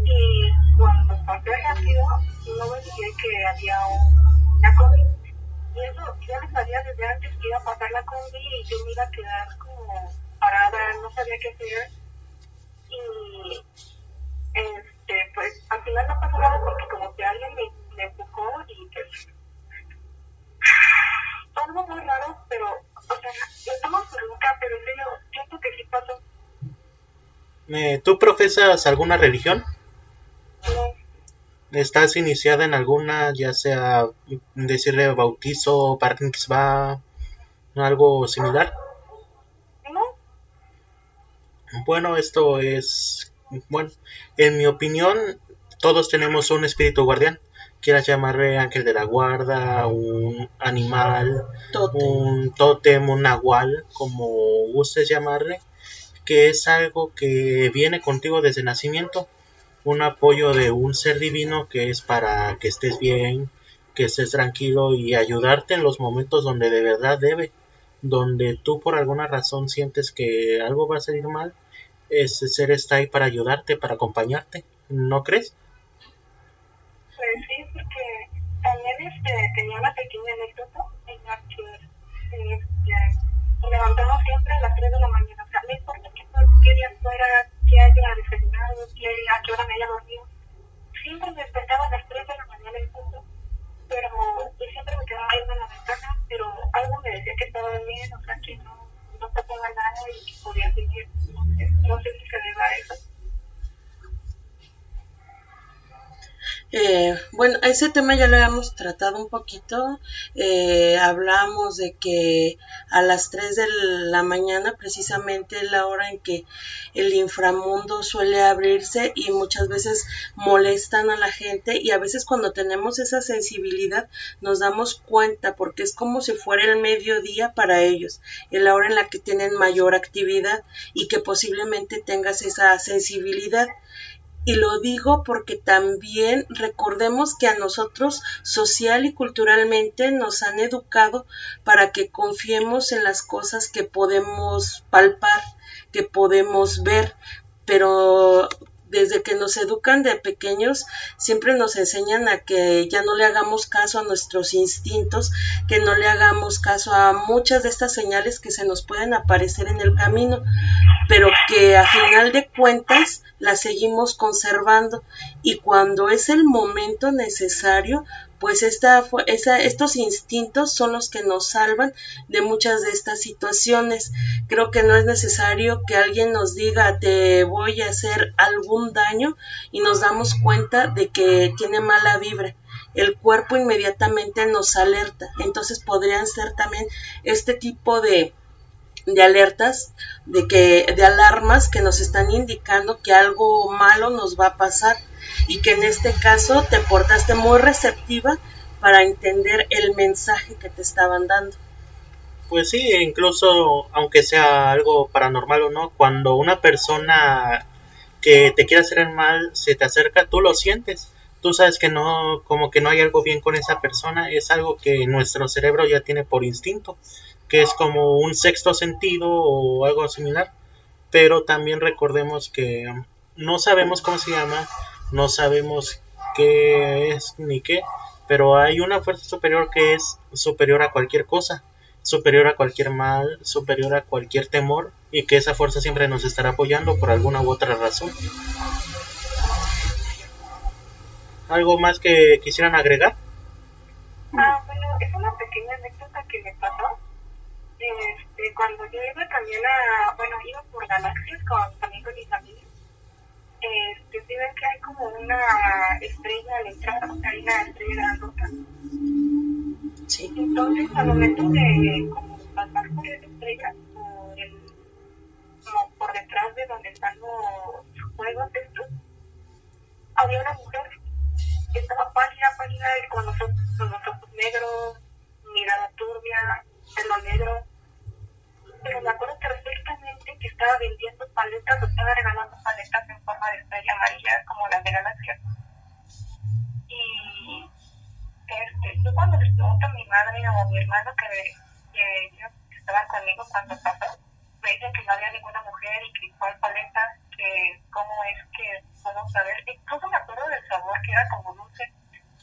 y cuando pasé rápido no me fijé que había un, una combi. Y eso ya me sabía desde antes que iba a pasar la combi y yo me iba a quedar como parada, no sabía qué hacer. Y este pues al final no pasó nada porque como que alguien me, me empujó y pues algo muy raro pero o sea su loca pero en serio siento que sí pasó ¿Tú profesas alguna religión? no ¿Estás iniciada en alguna, ya sea decirle bautizo, bar mitzvah, algo similar? no Bueno, esto es, bueno, en mi opinión, todos tenemos un espíritu guardián. Quieras llamarle ángel de la guarda, un animal, un tótem, un nahual, como gustes llamarle, que es algo que viene contigo desde nacimiento, un apoyo de un ser divino que es para que estés bien, que estés tranquilo y ayudarte en los momentos donde de verdad debe, donde tú por alguna razón sientes que algo va a salir mal, ese ser está ahí para ayudarte, para acompañarte, ¿no crees? Pues sí, porque también este, tenía una pequeña anécdota en la que este, levantamos siempre a las 3 de la mañana. O sea, no importa Siempre me despertaba a las 3 de la mañana en punto. Pero yo siempre me quedaba viendo en la ventana, pero algo me decía que estaba bien, o sea, que no, no nada y que podía seguir. No sé si se deba a eso. Eh, bueno, ese tema ya lo habíamos tratado un poquito. Eh, hablamos de que a las 3 de la mañana precisamente es la hora en que el inframundo suele abrirse y muchas veces molestan a la gente y a veces cuando tenemos esa sensibilidad nos damos cuenta porque es como si fuera el mediodía para ellos, es la hora en la que tienen mayor actividad y que posiblemente tengas esa sensibilidad. Y lo digo porque también recordemos que a nosotros social y culturalmente nos han educado para que confiemos en las cosas que podemos palpar, que podemos ver, pero desde que nos educan de pequeños siempre nos enseñan a que ya no le hagamos caso a nuestros instintos, que no le hagamos caso a muchas de estas señales que se nos pueden aparecer en el camino, pero que a final de cuentas las seguimos conservando. Y cuando es el momento necesario pues esta, estos instintos son los que nos salvan de muchas de estas situaciones. Creo que no es necesario que alguien nos diga te voy a hacer algún daño y nos damos cuenta de que tiene mala vibra. El cuerpo inmediatamente nos alerta. Entonces podrían ser también este tipo de, de alertas, de que, de alarmas que nos están indicando que algo malo nos va a pasar y que en este caso te portaste muy receptiva para entender el mensaje que te estaban dando. Pues sí, incluso aunque sea algo paranormal o no, cuando una persona que te quiere hacer el mal se te acerca, tú lo sientes. Tú sabes que no, como que no hay algo bien con esa persona, es algo que nuestro cerebro ya tiene por instinto, que es como un sexto sentido o algo similar. Pero también recordemos que no sabemos cómo se llama, no sabemos qué es ni qué, pero hay una fuerza superior que es superior a cualquier cosa, superior a cualquier mal, superior a cualquier temor, y que esa fuerza siempre nos estará apoyando por alguna u otra razón. ¿Algo más que quisieran agregar? Ah, bueno, es una pequeña anécdota que me pasó. Este, cuando yo iba también a, bueno, iba por galaxias con, también con mis amigos. Este, sí ven que hay como una estrella al entrar, o sea, hay una estrella grandota. Sí. Entonces, al momento de como pasar por esa estrella, por, el, como por detrás de donde están los juegos estos, había una mujer que estaba pálida, pálida, y con los, ojos, con los ojos negros, mirada turbia, pelo negro. Pero me acuerdo perfectamente que estaba vendiendo paletas, o estaba regalando paletas en forma de estrella amarilla, como las de Galaxia. Y este, yo cuando les pregunto a mi madre o a mi hermano que, que ellos estaban conmigo cuando pasó, me dicen que no había ninguna mujer y que cuál paleta, que cómo es que puedo saber. Incluso me acuerdo del sabor que era como dulce,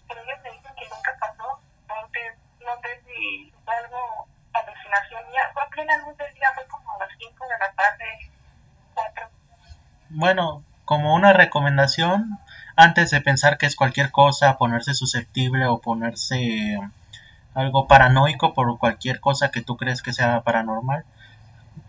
pero ellos me dicen que nunca pasó. Entonces, no sé si algo alucinación ya. Día, fue como a las 5 de la tarde, 4. Bueno, como una recomendación, antes de pensar que es cualquier cosa, ponerse susceptible o ponerse algo paranoico por cualquier cosa que tú crees que sea paranormal,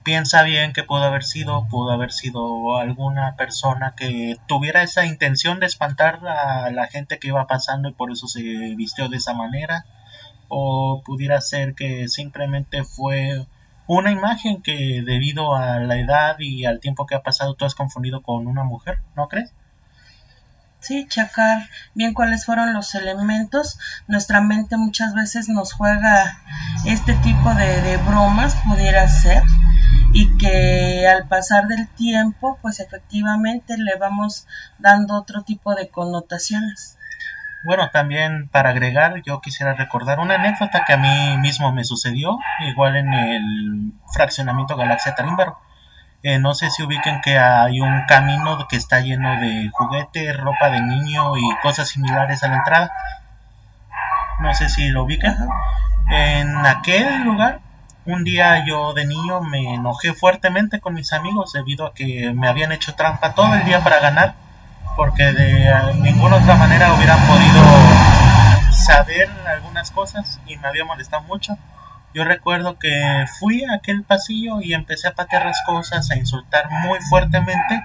piensa bien que pudo haber sido, pudo haber sido alguna persona que tuviera esa intención de espantar a la gente que iba pasando y por eso se vistió de esa manera, o pudiera ser que simplemente fue una imagen que debido a la edad y al tiempo que ha pasado tú has confundido con una mujer, ¿no crees? Sí, checar bien cuáles fueron los elementos. Nuestra mente muchas veces nos juega este tipo de, de bromas, pudiera ser, y que al pasar del tiempo, pues efectivamente le vamos dando otro tipo de connotaciones. Bueno, también para agregar, yo quisiera recordar una anécdota que a mí mismo me sucedió, igual en el fraccionamiento Galaxia Tarímbaro. Eh, no sé si ubiquen que hay un camino que está lleno de juguetes, ropa de niño y cosas similares a la entrada. No sé si lo ubican. En aquel lugar, un día yo de niño me enojé fuertemente con mis amigos debido a que me habían hecho trampa todo el día para ganar, porque de ninguna otra manera hubieran podido saber algunas cosas y me había molestado mucho. Yo recuerdo que fui a aquel pasillo y empecé a patear las cosas, a insultar muy fuertemente.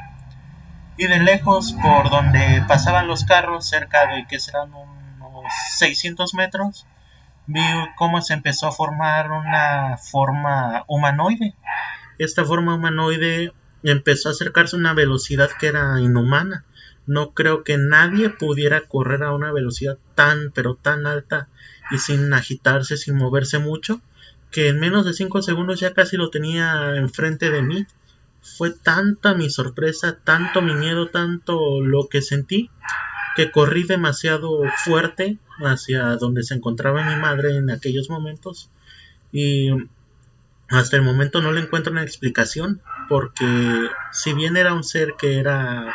Y de lejos, por donde pasaban los carros, cerca de que serán unos 600 metros, vi cómo se empezó a formar una forma humanoide. Esta forma humanoide empezó a acercarse a una velocidad que era inhumana. No creo que nadie pudiera correr a una velocidad tan, pero tan alta y sin agitarse, sin moverse mucho que en menos de 5 segundos ya casi lo tenía enfrente de mí. Fue tanta mi sorpresa, tanto mi miedo, tanto lo que sentí, que corrí demasiado fuerte hacia donde se encontraba mi madre en aquellos momentos. Y hasta el momento no le encuentro una explicación, porque si bien era un ser que era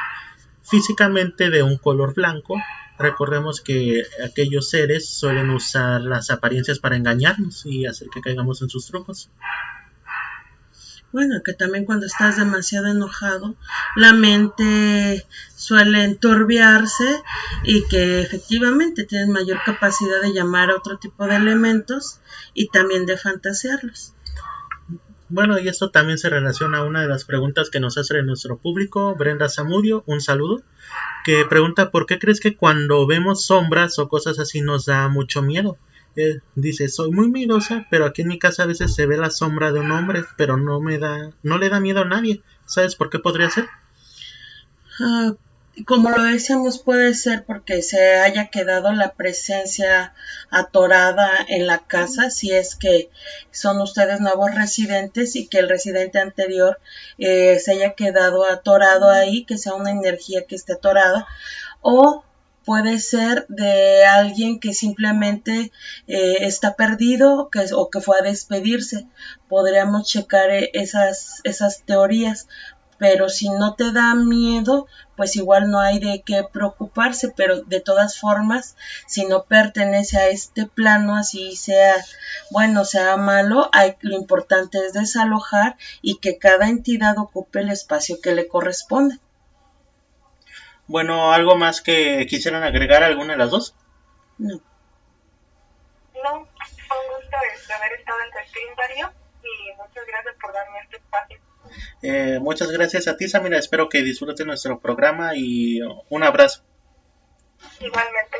físicamente de un color blanco, Recordemos que aquellos seres suelen usar las apariencias para engañarnos y hacer que caigamos en sus trucos. Bueno, que también cuando estás demasiado enojado, la mente suele enturbiarse y que efectivamente tienes mayor capacidad de llamar a otro tipo de elementos y también de fantasearlos. Bueno, y esto también se relaciona a una de las preguntas que nos hace nuestro público, Brenda Zamudio, un saludo, que pregunta por qué crees que cuando vemos sombras o cosas así nos da mucho miedo. Eh, dice, soy muy miedosa, pero aquí en mi casa a veces se ve la sombra de un hombre, pero no me da, no le da miedo a nadie. ¿Sabes por qué podría ser? Ah, como lo decíamos, puede ser porque se haya quedado la presencia atorada en la casa, si es que son ustedes nuevos residentes y que el residente anterior eh, se haya quedado atorado ahí, que sea una energía que esté atorada, o puede ser de alguien que simplemente eh, está perdido que, o que fue a despedirse. Podríamos checar eh, esas, esas teorías pero si no te da miedo, pues igual no hay de qué preocuparse, pero de todas formas, si no pertenece a este plano, así sea bueno, sea malo, hay, lo importante es desalojar y que cada entidad ocupe el espacio que le corresponde. Bueno, ¿algo más que quisieran agregar alguna de las dos? No. No, fue un gusto haber estado en tu y muchas gracias por darme este espacio. Eh, muchas gracias a ti, Samira. Espero que disfruten nuestro programa y un abrazo. Igualmente.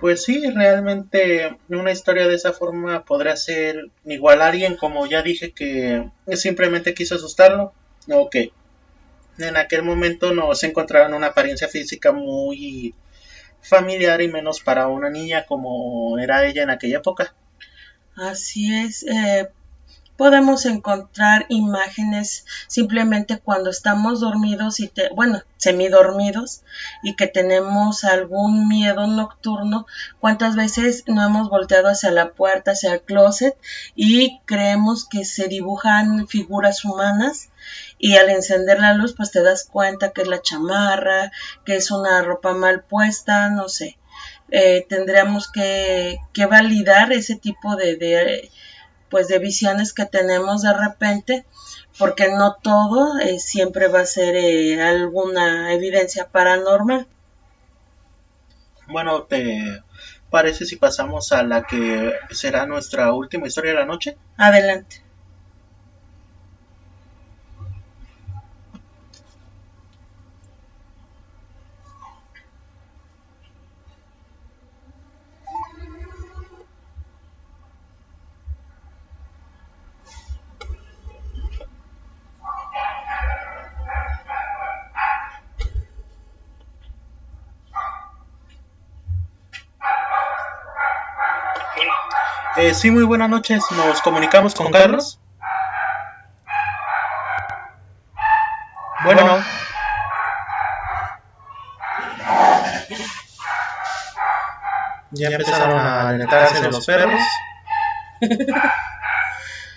Pues sí, realmente una historia de esa forma podrá ser igual a alguien, como ya dije, que simplemente quiso asustarlo. Ok. En aquel momento no se encontraba en una apariencia física muy familiar y menos para una niña como era ella en aquella época. Así es, eh, podemos encontrar imágenes simplemente cuando estamos dormidos y te, bueno, semidormidos y que tenemos algún miedo nocturno, cuántas veces no hemos volteado hacia la puerta, hacia el closet y creemos que se dibujan figuras humanas y al encender la luz pues te das cuenta que es la chamarra, que es una ropa mal puesta, no sé. Eh, tendríamos que, que, validar ese tipo de, de pues de visiones que tenemos de repente, porque no todo eh, siempre va a ser eh, alguna evidencia paranormal. Bueno, ¿te parece si pasamos a la que será nuestra última historia de la noche? Adelante. Eh, sí, muy buenas noches. Nos comunicamos con Carlos. Bueno. Ya empezaron a alentarse los perros.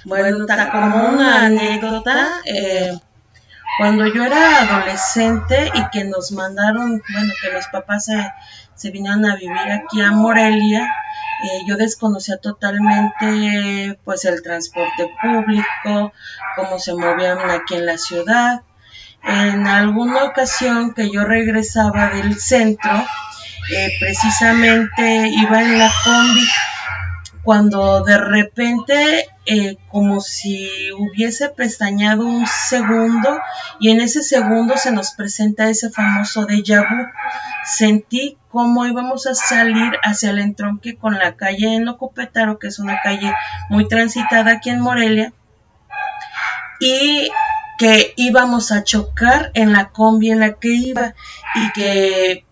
bueno, como una anécdota, eh, cuando yo era adolescente y que nos mandaron, bueno, que los papás se, se vinieron a vivir aquí a Morelia, eh, yo desconocía totalmente pues el transporte público, cómo se movían aquí en la ciudad. En alguna ocasión que yo regresaba del centro, eh, precisamente iba en la combi cuando de repente eh, como si hubiese pestañado un segundo y en ese segundo se nos presenta ese famoso déjà vu. Sentí cómo íbamos a salir hacia el entronque con la calle en que es una calle muy transitada aquí en Morelia, y que íbamos a chocar en la combi en la que iba y que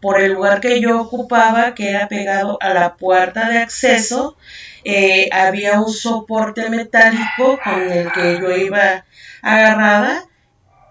por el lugar que yo ocupaba, que era pegado a la puerta de acceso, eh, había un soporte metálico con el que yo iba agarrada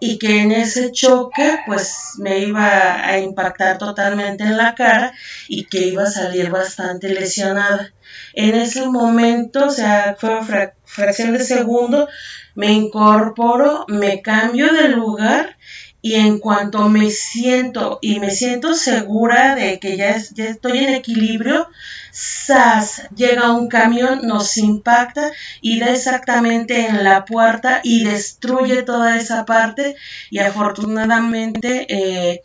y que en ese choque pues me iba a impactar totalmente en la cara y que iba a salir bastante lesionada. En ese momento, o sea, fue una fracción de segundo, me incorporo, me cambio de lugar y en cuanto me siento y me siento segura de que ya, estoy en equilibrio, ¡zas! llega un camión, nos impacta y da exactamente en la puerta y destruye toda esa parte y afortunadamente eh,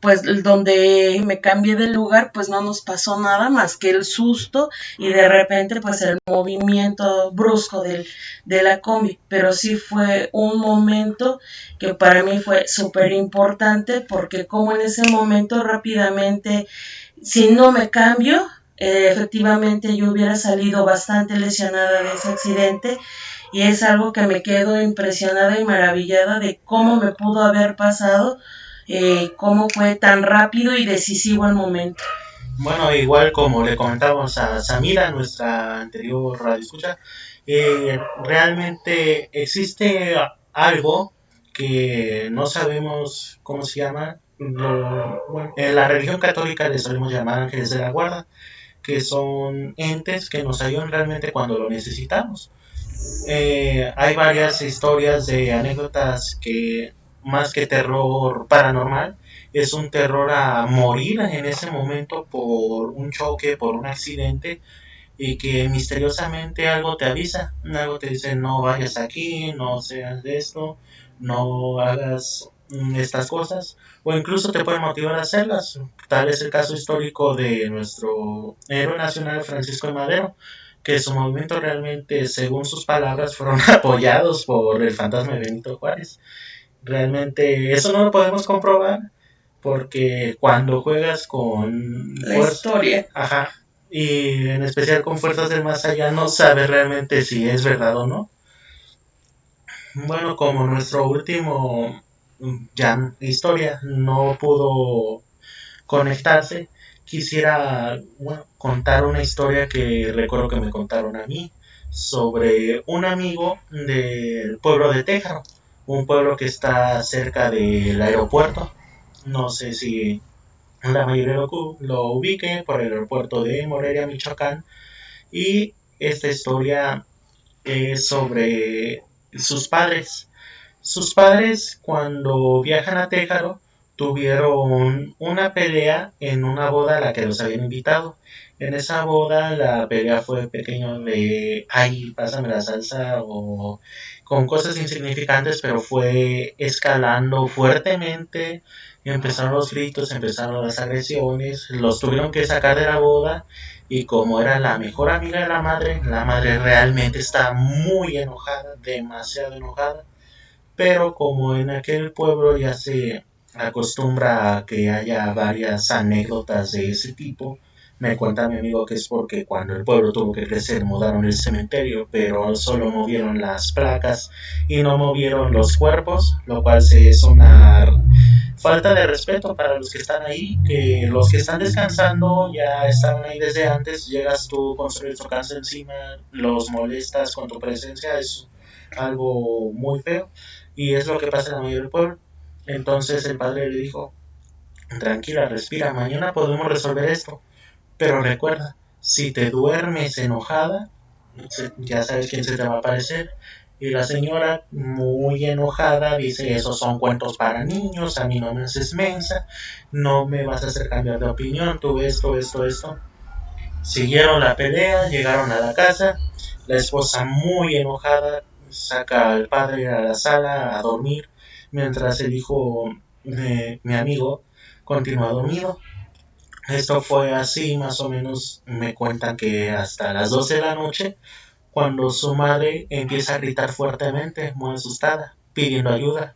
pues donde me cambié de lugar pues no nos pasó nada más que el susto y de repente pues el movimiento brusco del, de la combi. Pero sí fue un momento que para mí fue súper importante porque como en ese momento rápidamente si no me cambio eh, efectivamente yo hubiera salido bastante lesionada de ese accidente y es algo que me quedo impresionada y maravillada de cómo me pudo haber pasado eh, cómo fue tan rápido y decisivo el momento. Bueno, igual como le comentábamos a Samira, nuestra anterior radio escucha, eh, realmente existe algo que no sabemos cómo se llama. en la religión católica le solemos llamar ángeles de la guarda, que son entes que nos ayudan realmente cuando lo necesitamos. Eh, hay varias historias de anécdotas que más que terror paranormal, es un terror a morir en ese momento por un choque, por un accidente, y que misteriosamente algo te avisa, algo te dice no vayas aquí, no seas de esto, no hagas mm, estas cosas o incluso te puede motivar a hacerlas. Tal es el caso histórico de nuestro héroe nacional Francisco de Madero, que su movimiento realmente, según sus palabras, fueron apoyados por el fantasma de Benito Juárez. Realmente eso no lo podemos comprobar porque cuando juegas con la historia, ajá, y en especial con fuerzas del más allá no sabes realmente si es verdad o no. Bueno, como nuestro último ya historia no pudo conectarse, quisiera contar una historia que recuerdo que me contaron a mí sobre un amigo del pueblo de Téjaro, un pueblo que está cerca del aeropuerto. No sé si la mayoría lo, lo ubique por el aeropuerto de Morelia, Michoacán. Y esta historia es sobre sus padres. Sus padres cuando viajan a Téjaro tuvieron una pelea en una boda a la que los habían invitado. En esa boda la pelea fue pequeño de, ay, pásame la salsa o con cosas insignificantes, pero fue escalando fuertemente. Empezaron los gritos, empezaron las agresiones, los tuvieron que sacar de la boda y como era la mejor amiga de la madre, la madre realmente está muy enojada, demasiado enojada. Pero como en aquel pueblo ya se acostumbra a que haya varias anécdotas de ese tipo, me cuenta mi amigo que es porque cuando el pueblo tuvo que crecer mudaron el cementerio, pero solo movieron las placas y no movieron los cuerpos, lo cual se es una falta de respeto para los que están ahí, que los que están descansando ya estaban ahí desde antes, llegas tú con su casa encima, los molestas con tu presencia, es algo muy feo y es lo que pasa en la mayoría del pueblo. Entonces el padre le dijo, tranquila, respira, mañana podemos resolver esto. Pero recuerda, si te duermes enojada, ya sabes quién se te va a aparecer. Y la señora, muy enojada, dice, esos son cuentos para niños, a mí no me haces mensa, no me vas a hacer cambiar de opinión, tú esto, esto, esto. Siguieron la pelea, llegaron a la casa, la esposa muy enojada saca al padre a la sala a dormir, mientras el hijo de mi amigo continúa dormido. Esto fue así, más o menos me cuentan que hasta las 12 de la noche, cuando su madre empieza a gritar fuertemente, muy asustada, pidiendo ayuda.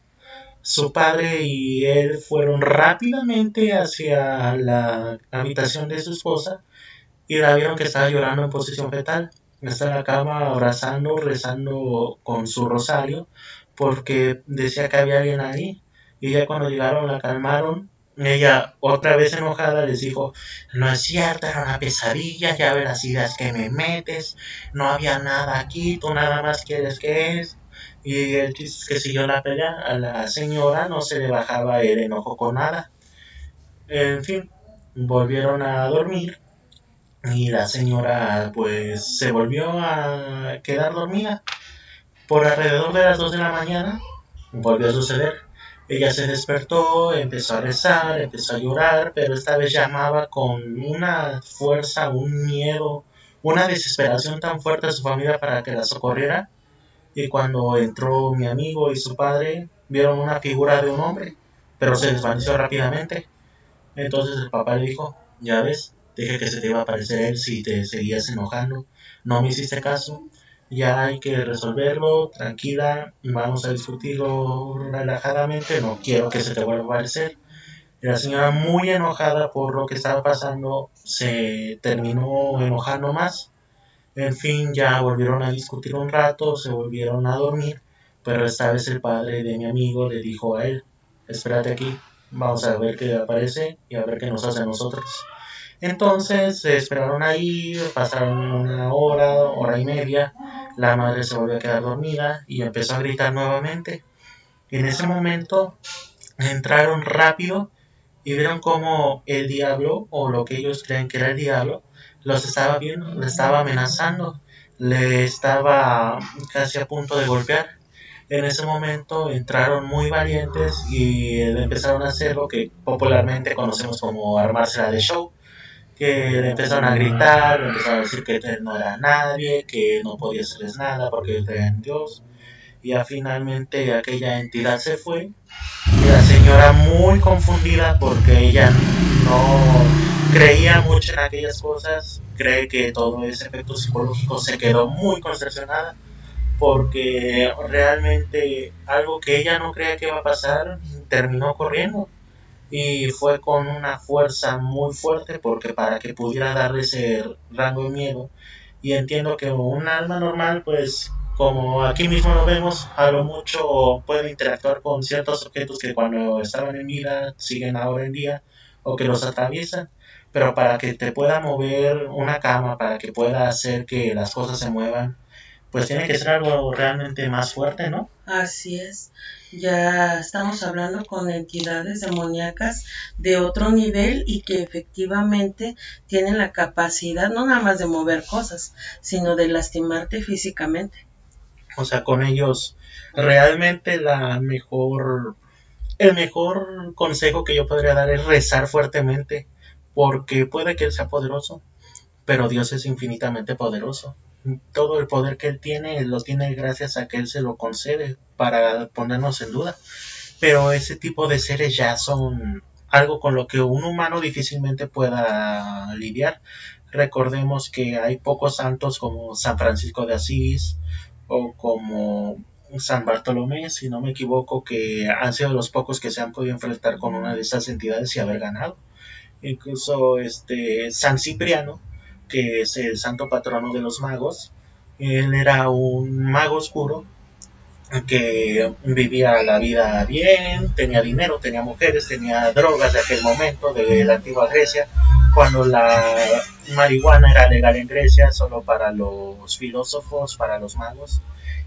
Su padre y él fueron rápidamente hacia la habitación de su esposa y la vieron que estaba llorando en posición fetal. Está en la cama abrazando, rezando con su rosario, porque decía que había alguien ahí. Y ya cuando llegaron la calmaron ella, otra vez enojada, les dijo, no es cierto, era una pesadilla, ya verás ideas que me metes, no había nada aquí, tú nada más quieres que es. Y el que siguió la pelea, a la señora no se le bajaba el enojo con nada. En fin, volvieron a dormir y la señora pues se volvió a quedar dormida. Por alrededor de las 2 de la mañana volvió a suceder ella se despertó, empezó a rezar, empezó a llorar, pero esta vez llamaba con una fuerza, un miedo, una desesperación tan fuerte a su familia para que la socorriera. Y cuando entró mi amigo y su padre, vieron una figura de un hombre, pero se desvaneció rápidamente. Entonces el papá le dijo, ya ves, dije que se te iba a aparecer él si te seguías enojando. No me hiciste caso ya hay que resolverlo, tranquila, vamos a discutirlo relajadamente, no quiero que se te vuelva a aparecer. La señora muy enojada por lo que estaba pasando se terminó enojando más. En fin, ya volvieron a discutir un rato, se volvieron a dormir, pero esta vez el padre de mi amigo le dijo a él, espérate aquí, vamos a ver qué aparece y a ver qué nos hace a nosotros. Entonces se esperaron ahí, pasaron una hora, hora y media, la madre se volvió a quedar dormida y empezó a gritar nuevamente. En ese momento entraron rápido y vieron como el diablo, o lo que ellos creen que era el diablo, los estaba viendo, le estaba amenazando, le estaba casi a punto de golpear. En ese momento entraron muy valientes y empezaron a hacer lo que popularmente conocemos como armársela de show que le empezaron a gritar, le empezaron a decir que no era nadie, que no podía hacerles nada porque creía en Dios. Ya finalmente aquella entidad se fue y la señora muy confundida porque ella no creía mucho en aquellas cosas, cree que todo ese efecto psicológico se quedó muy concepcionada porque realmente algo que ella no creía que iba a pasar terminó corriendo y fue con una fuerza muy fuerte porque para que pudiera darle ese rango de miedo y entiendo que un alma normal pues como aquí mismo lo vemos, a lo mucho puede interactuar con ciertos objetos que cuando estaban en vida siguen ahora en día o que los atraviesan, pero para que te pueda mover una cama, para que pueda hacer que las cosas se muevan, pues tiene que ser algo realmente más fuerte, ¿no? Así es. Ya estamos hablando con entidades demoníacas de otro nivel y que efectivamente tienen la capacidad no nada más de mover cosas, sino de lastimarte físicamente. O sea, con ellos realmente la mejor, el mejor consejo que yo podría dar es rezar fuertemente, porque puede que él sea poderoso, pero Dios es infinitamente poderoso. Todo el poder que él tiene lo tiene gracias a que él se lo concede para ponernos en duda. Pero ese tipo de seres ya son algo con lo que un humano difícilmente pueda lidiar. Recordemos que hay pocos santos como San Francisco de Asís, o como San Bartolomé, si no me equivoco, que han sido los pocos que se han podido enfrentar con una de estas entidades y haber ganado. Incluso este San Cipriano, que es el santo patrono de los magos, él era un mago oscuro que vivía la vida bien, tenía dinero, tenía mujeres, tenía drogas de aquel momento, de la antigua Grecia, cuando la marihuana era legal en Grecia solo para los filósofos, para los magos.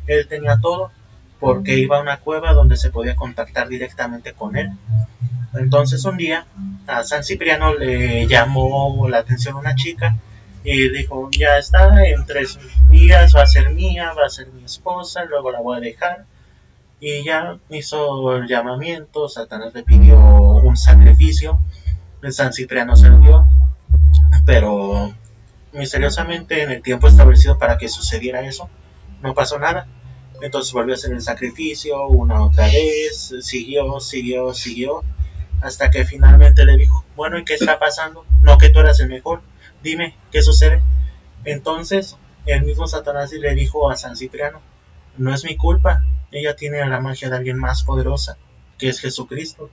Él tenía todo porque iba a una cueva donde se podía contactar directamente con él. Entonces un día a San Cipriano le llamó la atención una chica y dijo, ya está, en tres días va a ser mía, va a ser mi esposa, luego la voy a dejar. Y ya hizo el llamamiento, Satanás le pidió un sacrificio San Cipriano se dio, pero misteriosamente en el tiempo establecido para que sucediera eso, no pasó nada. Entonces volvió a hacer el sacrificio una otra vez, siguió, siguió, siguió, hasta que finalmente le dijo, bueno, ¿y qué está pasando? No que tú eras el mejor, dime, ¿qué sucede? Entonces el mismo Satanás le dijo a San Cipriano, no es mi culpa, ella tiene la magia de alguien más poderosa, que es Jesucristo.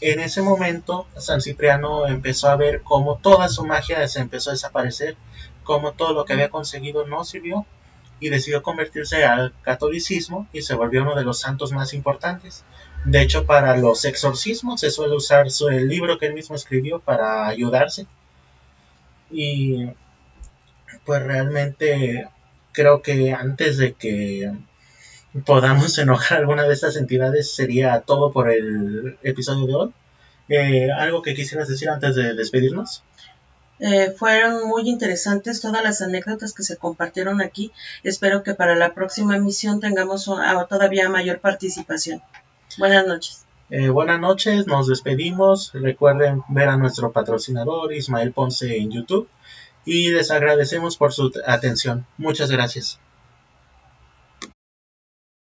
En ese momento, San Cipriano empezó a ver cómo toda su magia se empezó a desaparecer, cómo todo lo que había conseguido no sirvió, y decidió convertirse al catolicismo y se volvió uno de los santos más importantes. De hecho, para los exorcismos se suele usar el libro que él mismo escribió para ayudarse. Y pues realmente creo que antes de que podamos enojar alguna de estas entidades sería todo por el episodio de hoy. Eh, ¿Algo que quisieras decir antes de despedirnos? Eh, fueron muy interesantes todas las anécdotas que se compartieron aquí. Espero que para la próxima emisión tengamos todavía mayor participación. Buenas noches. Eh, buenas noches, nos despedimos. Recuerden ver a nuestro patrocinador Ismael Ponce en YouTube y les agradecemos por su atención. Muchas gracias.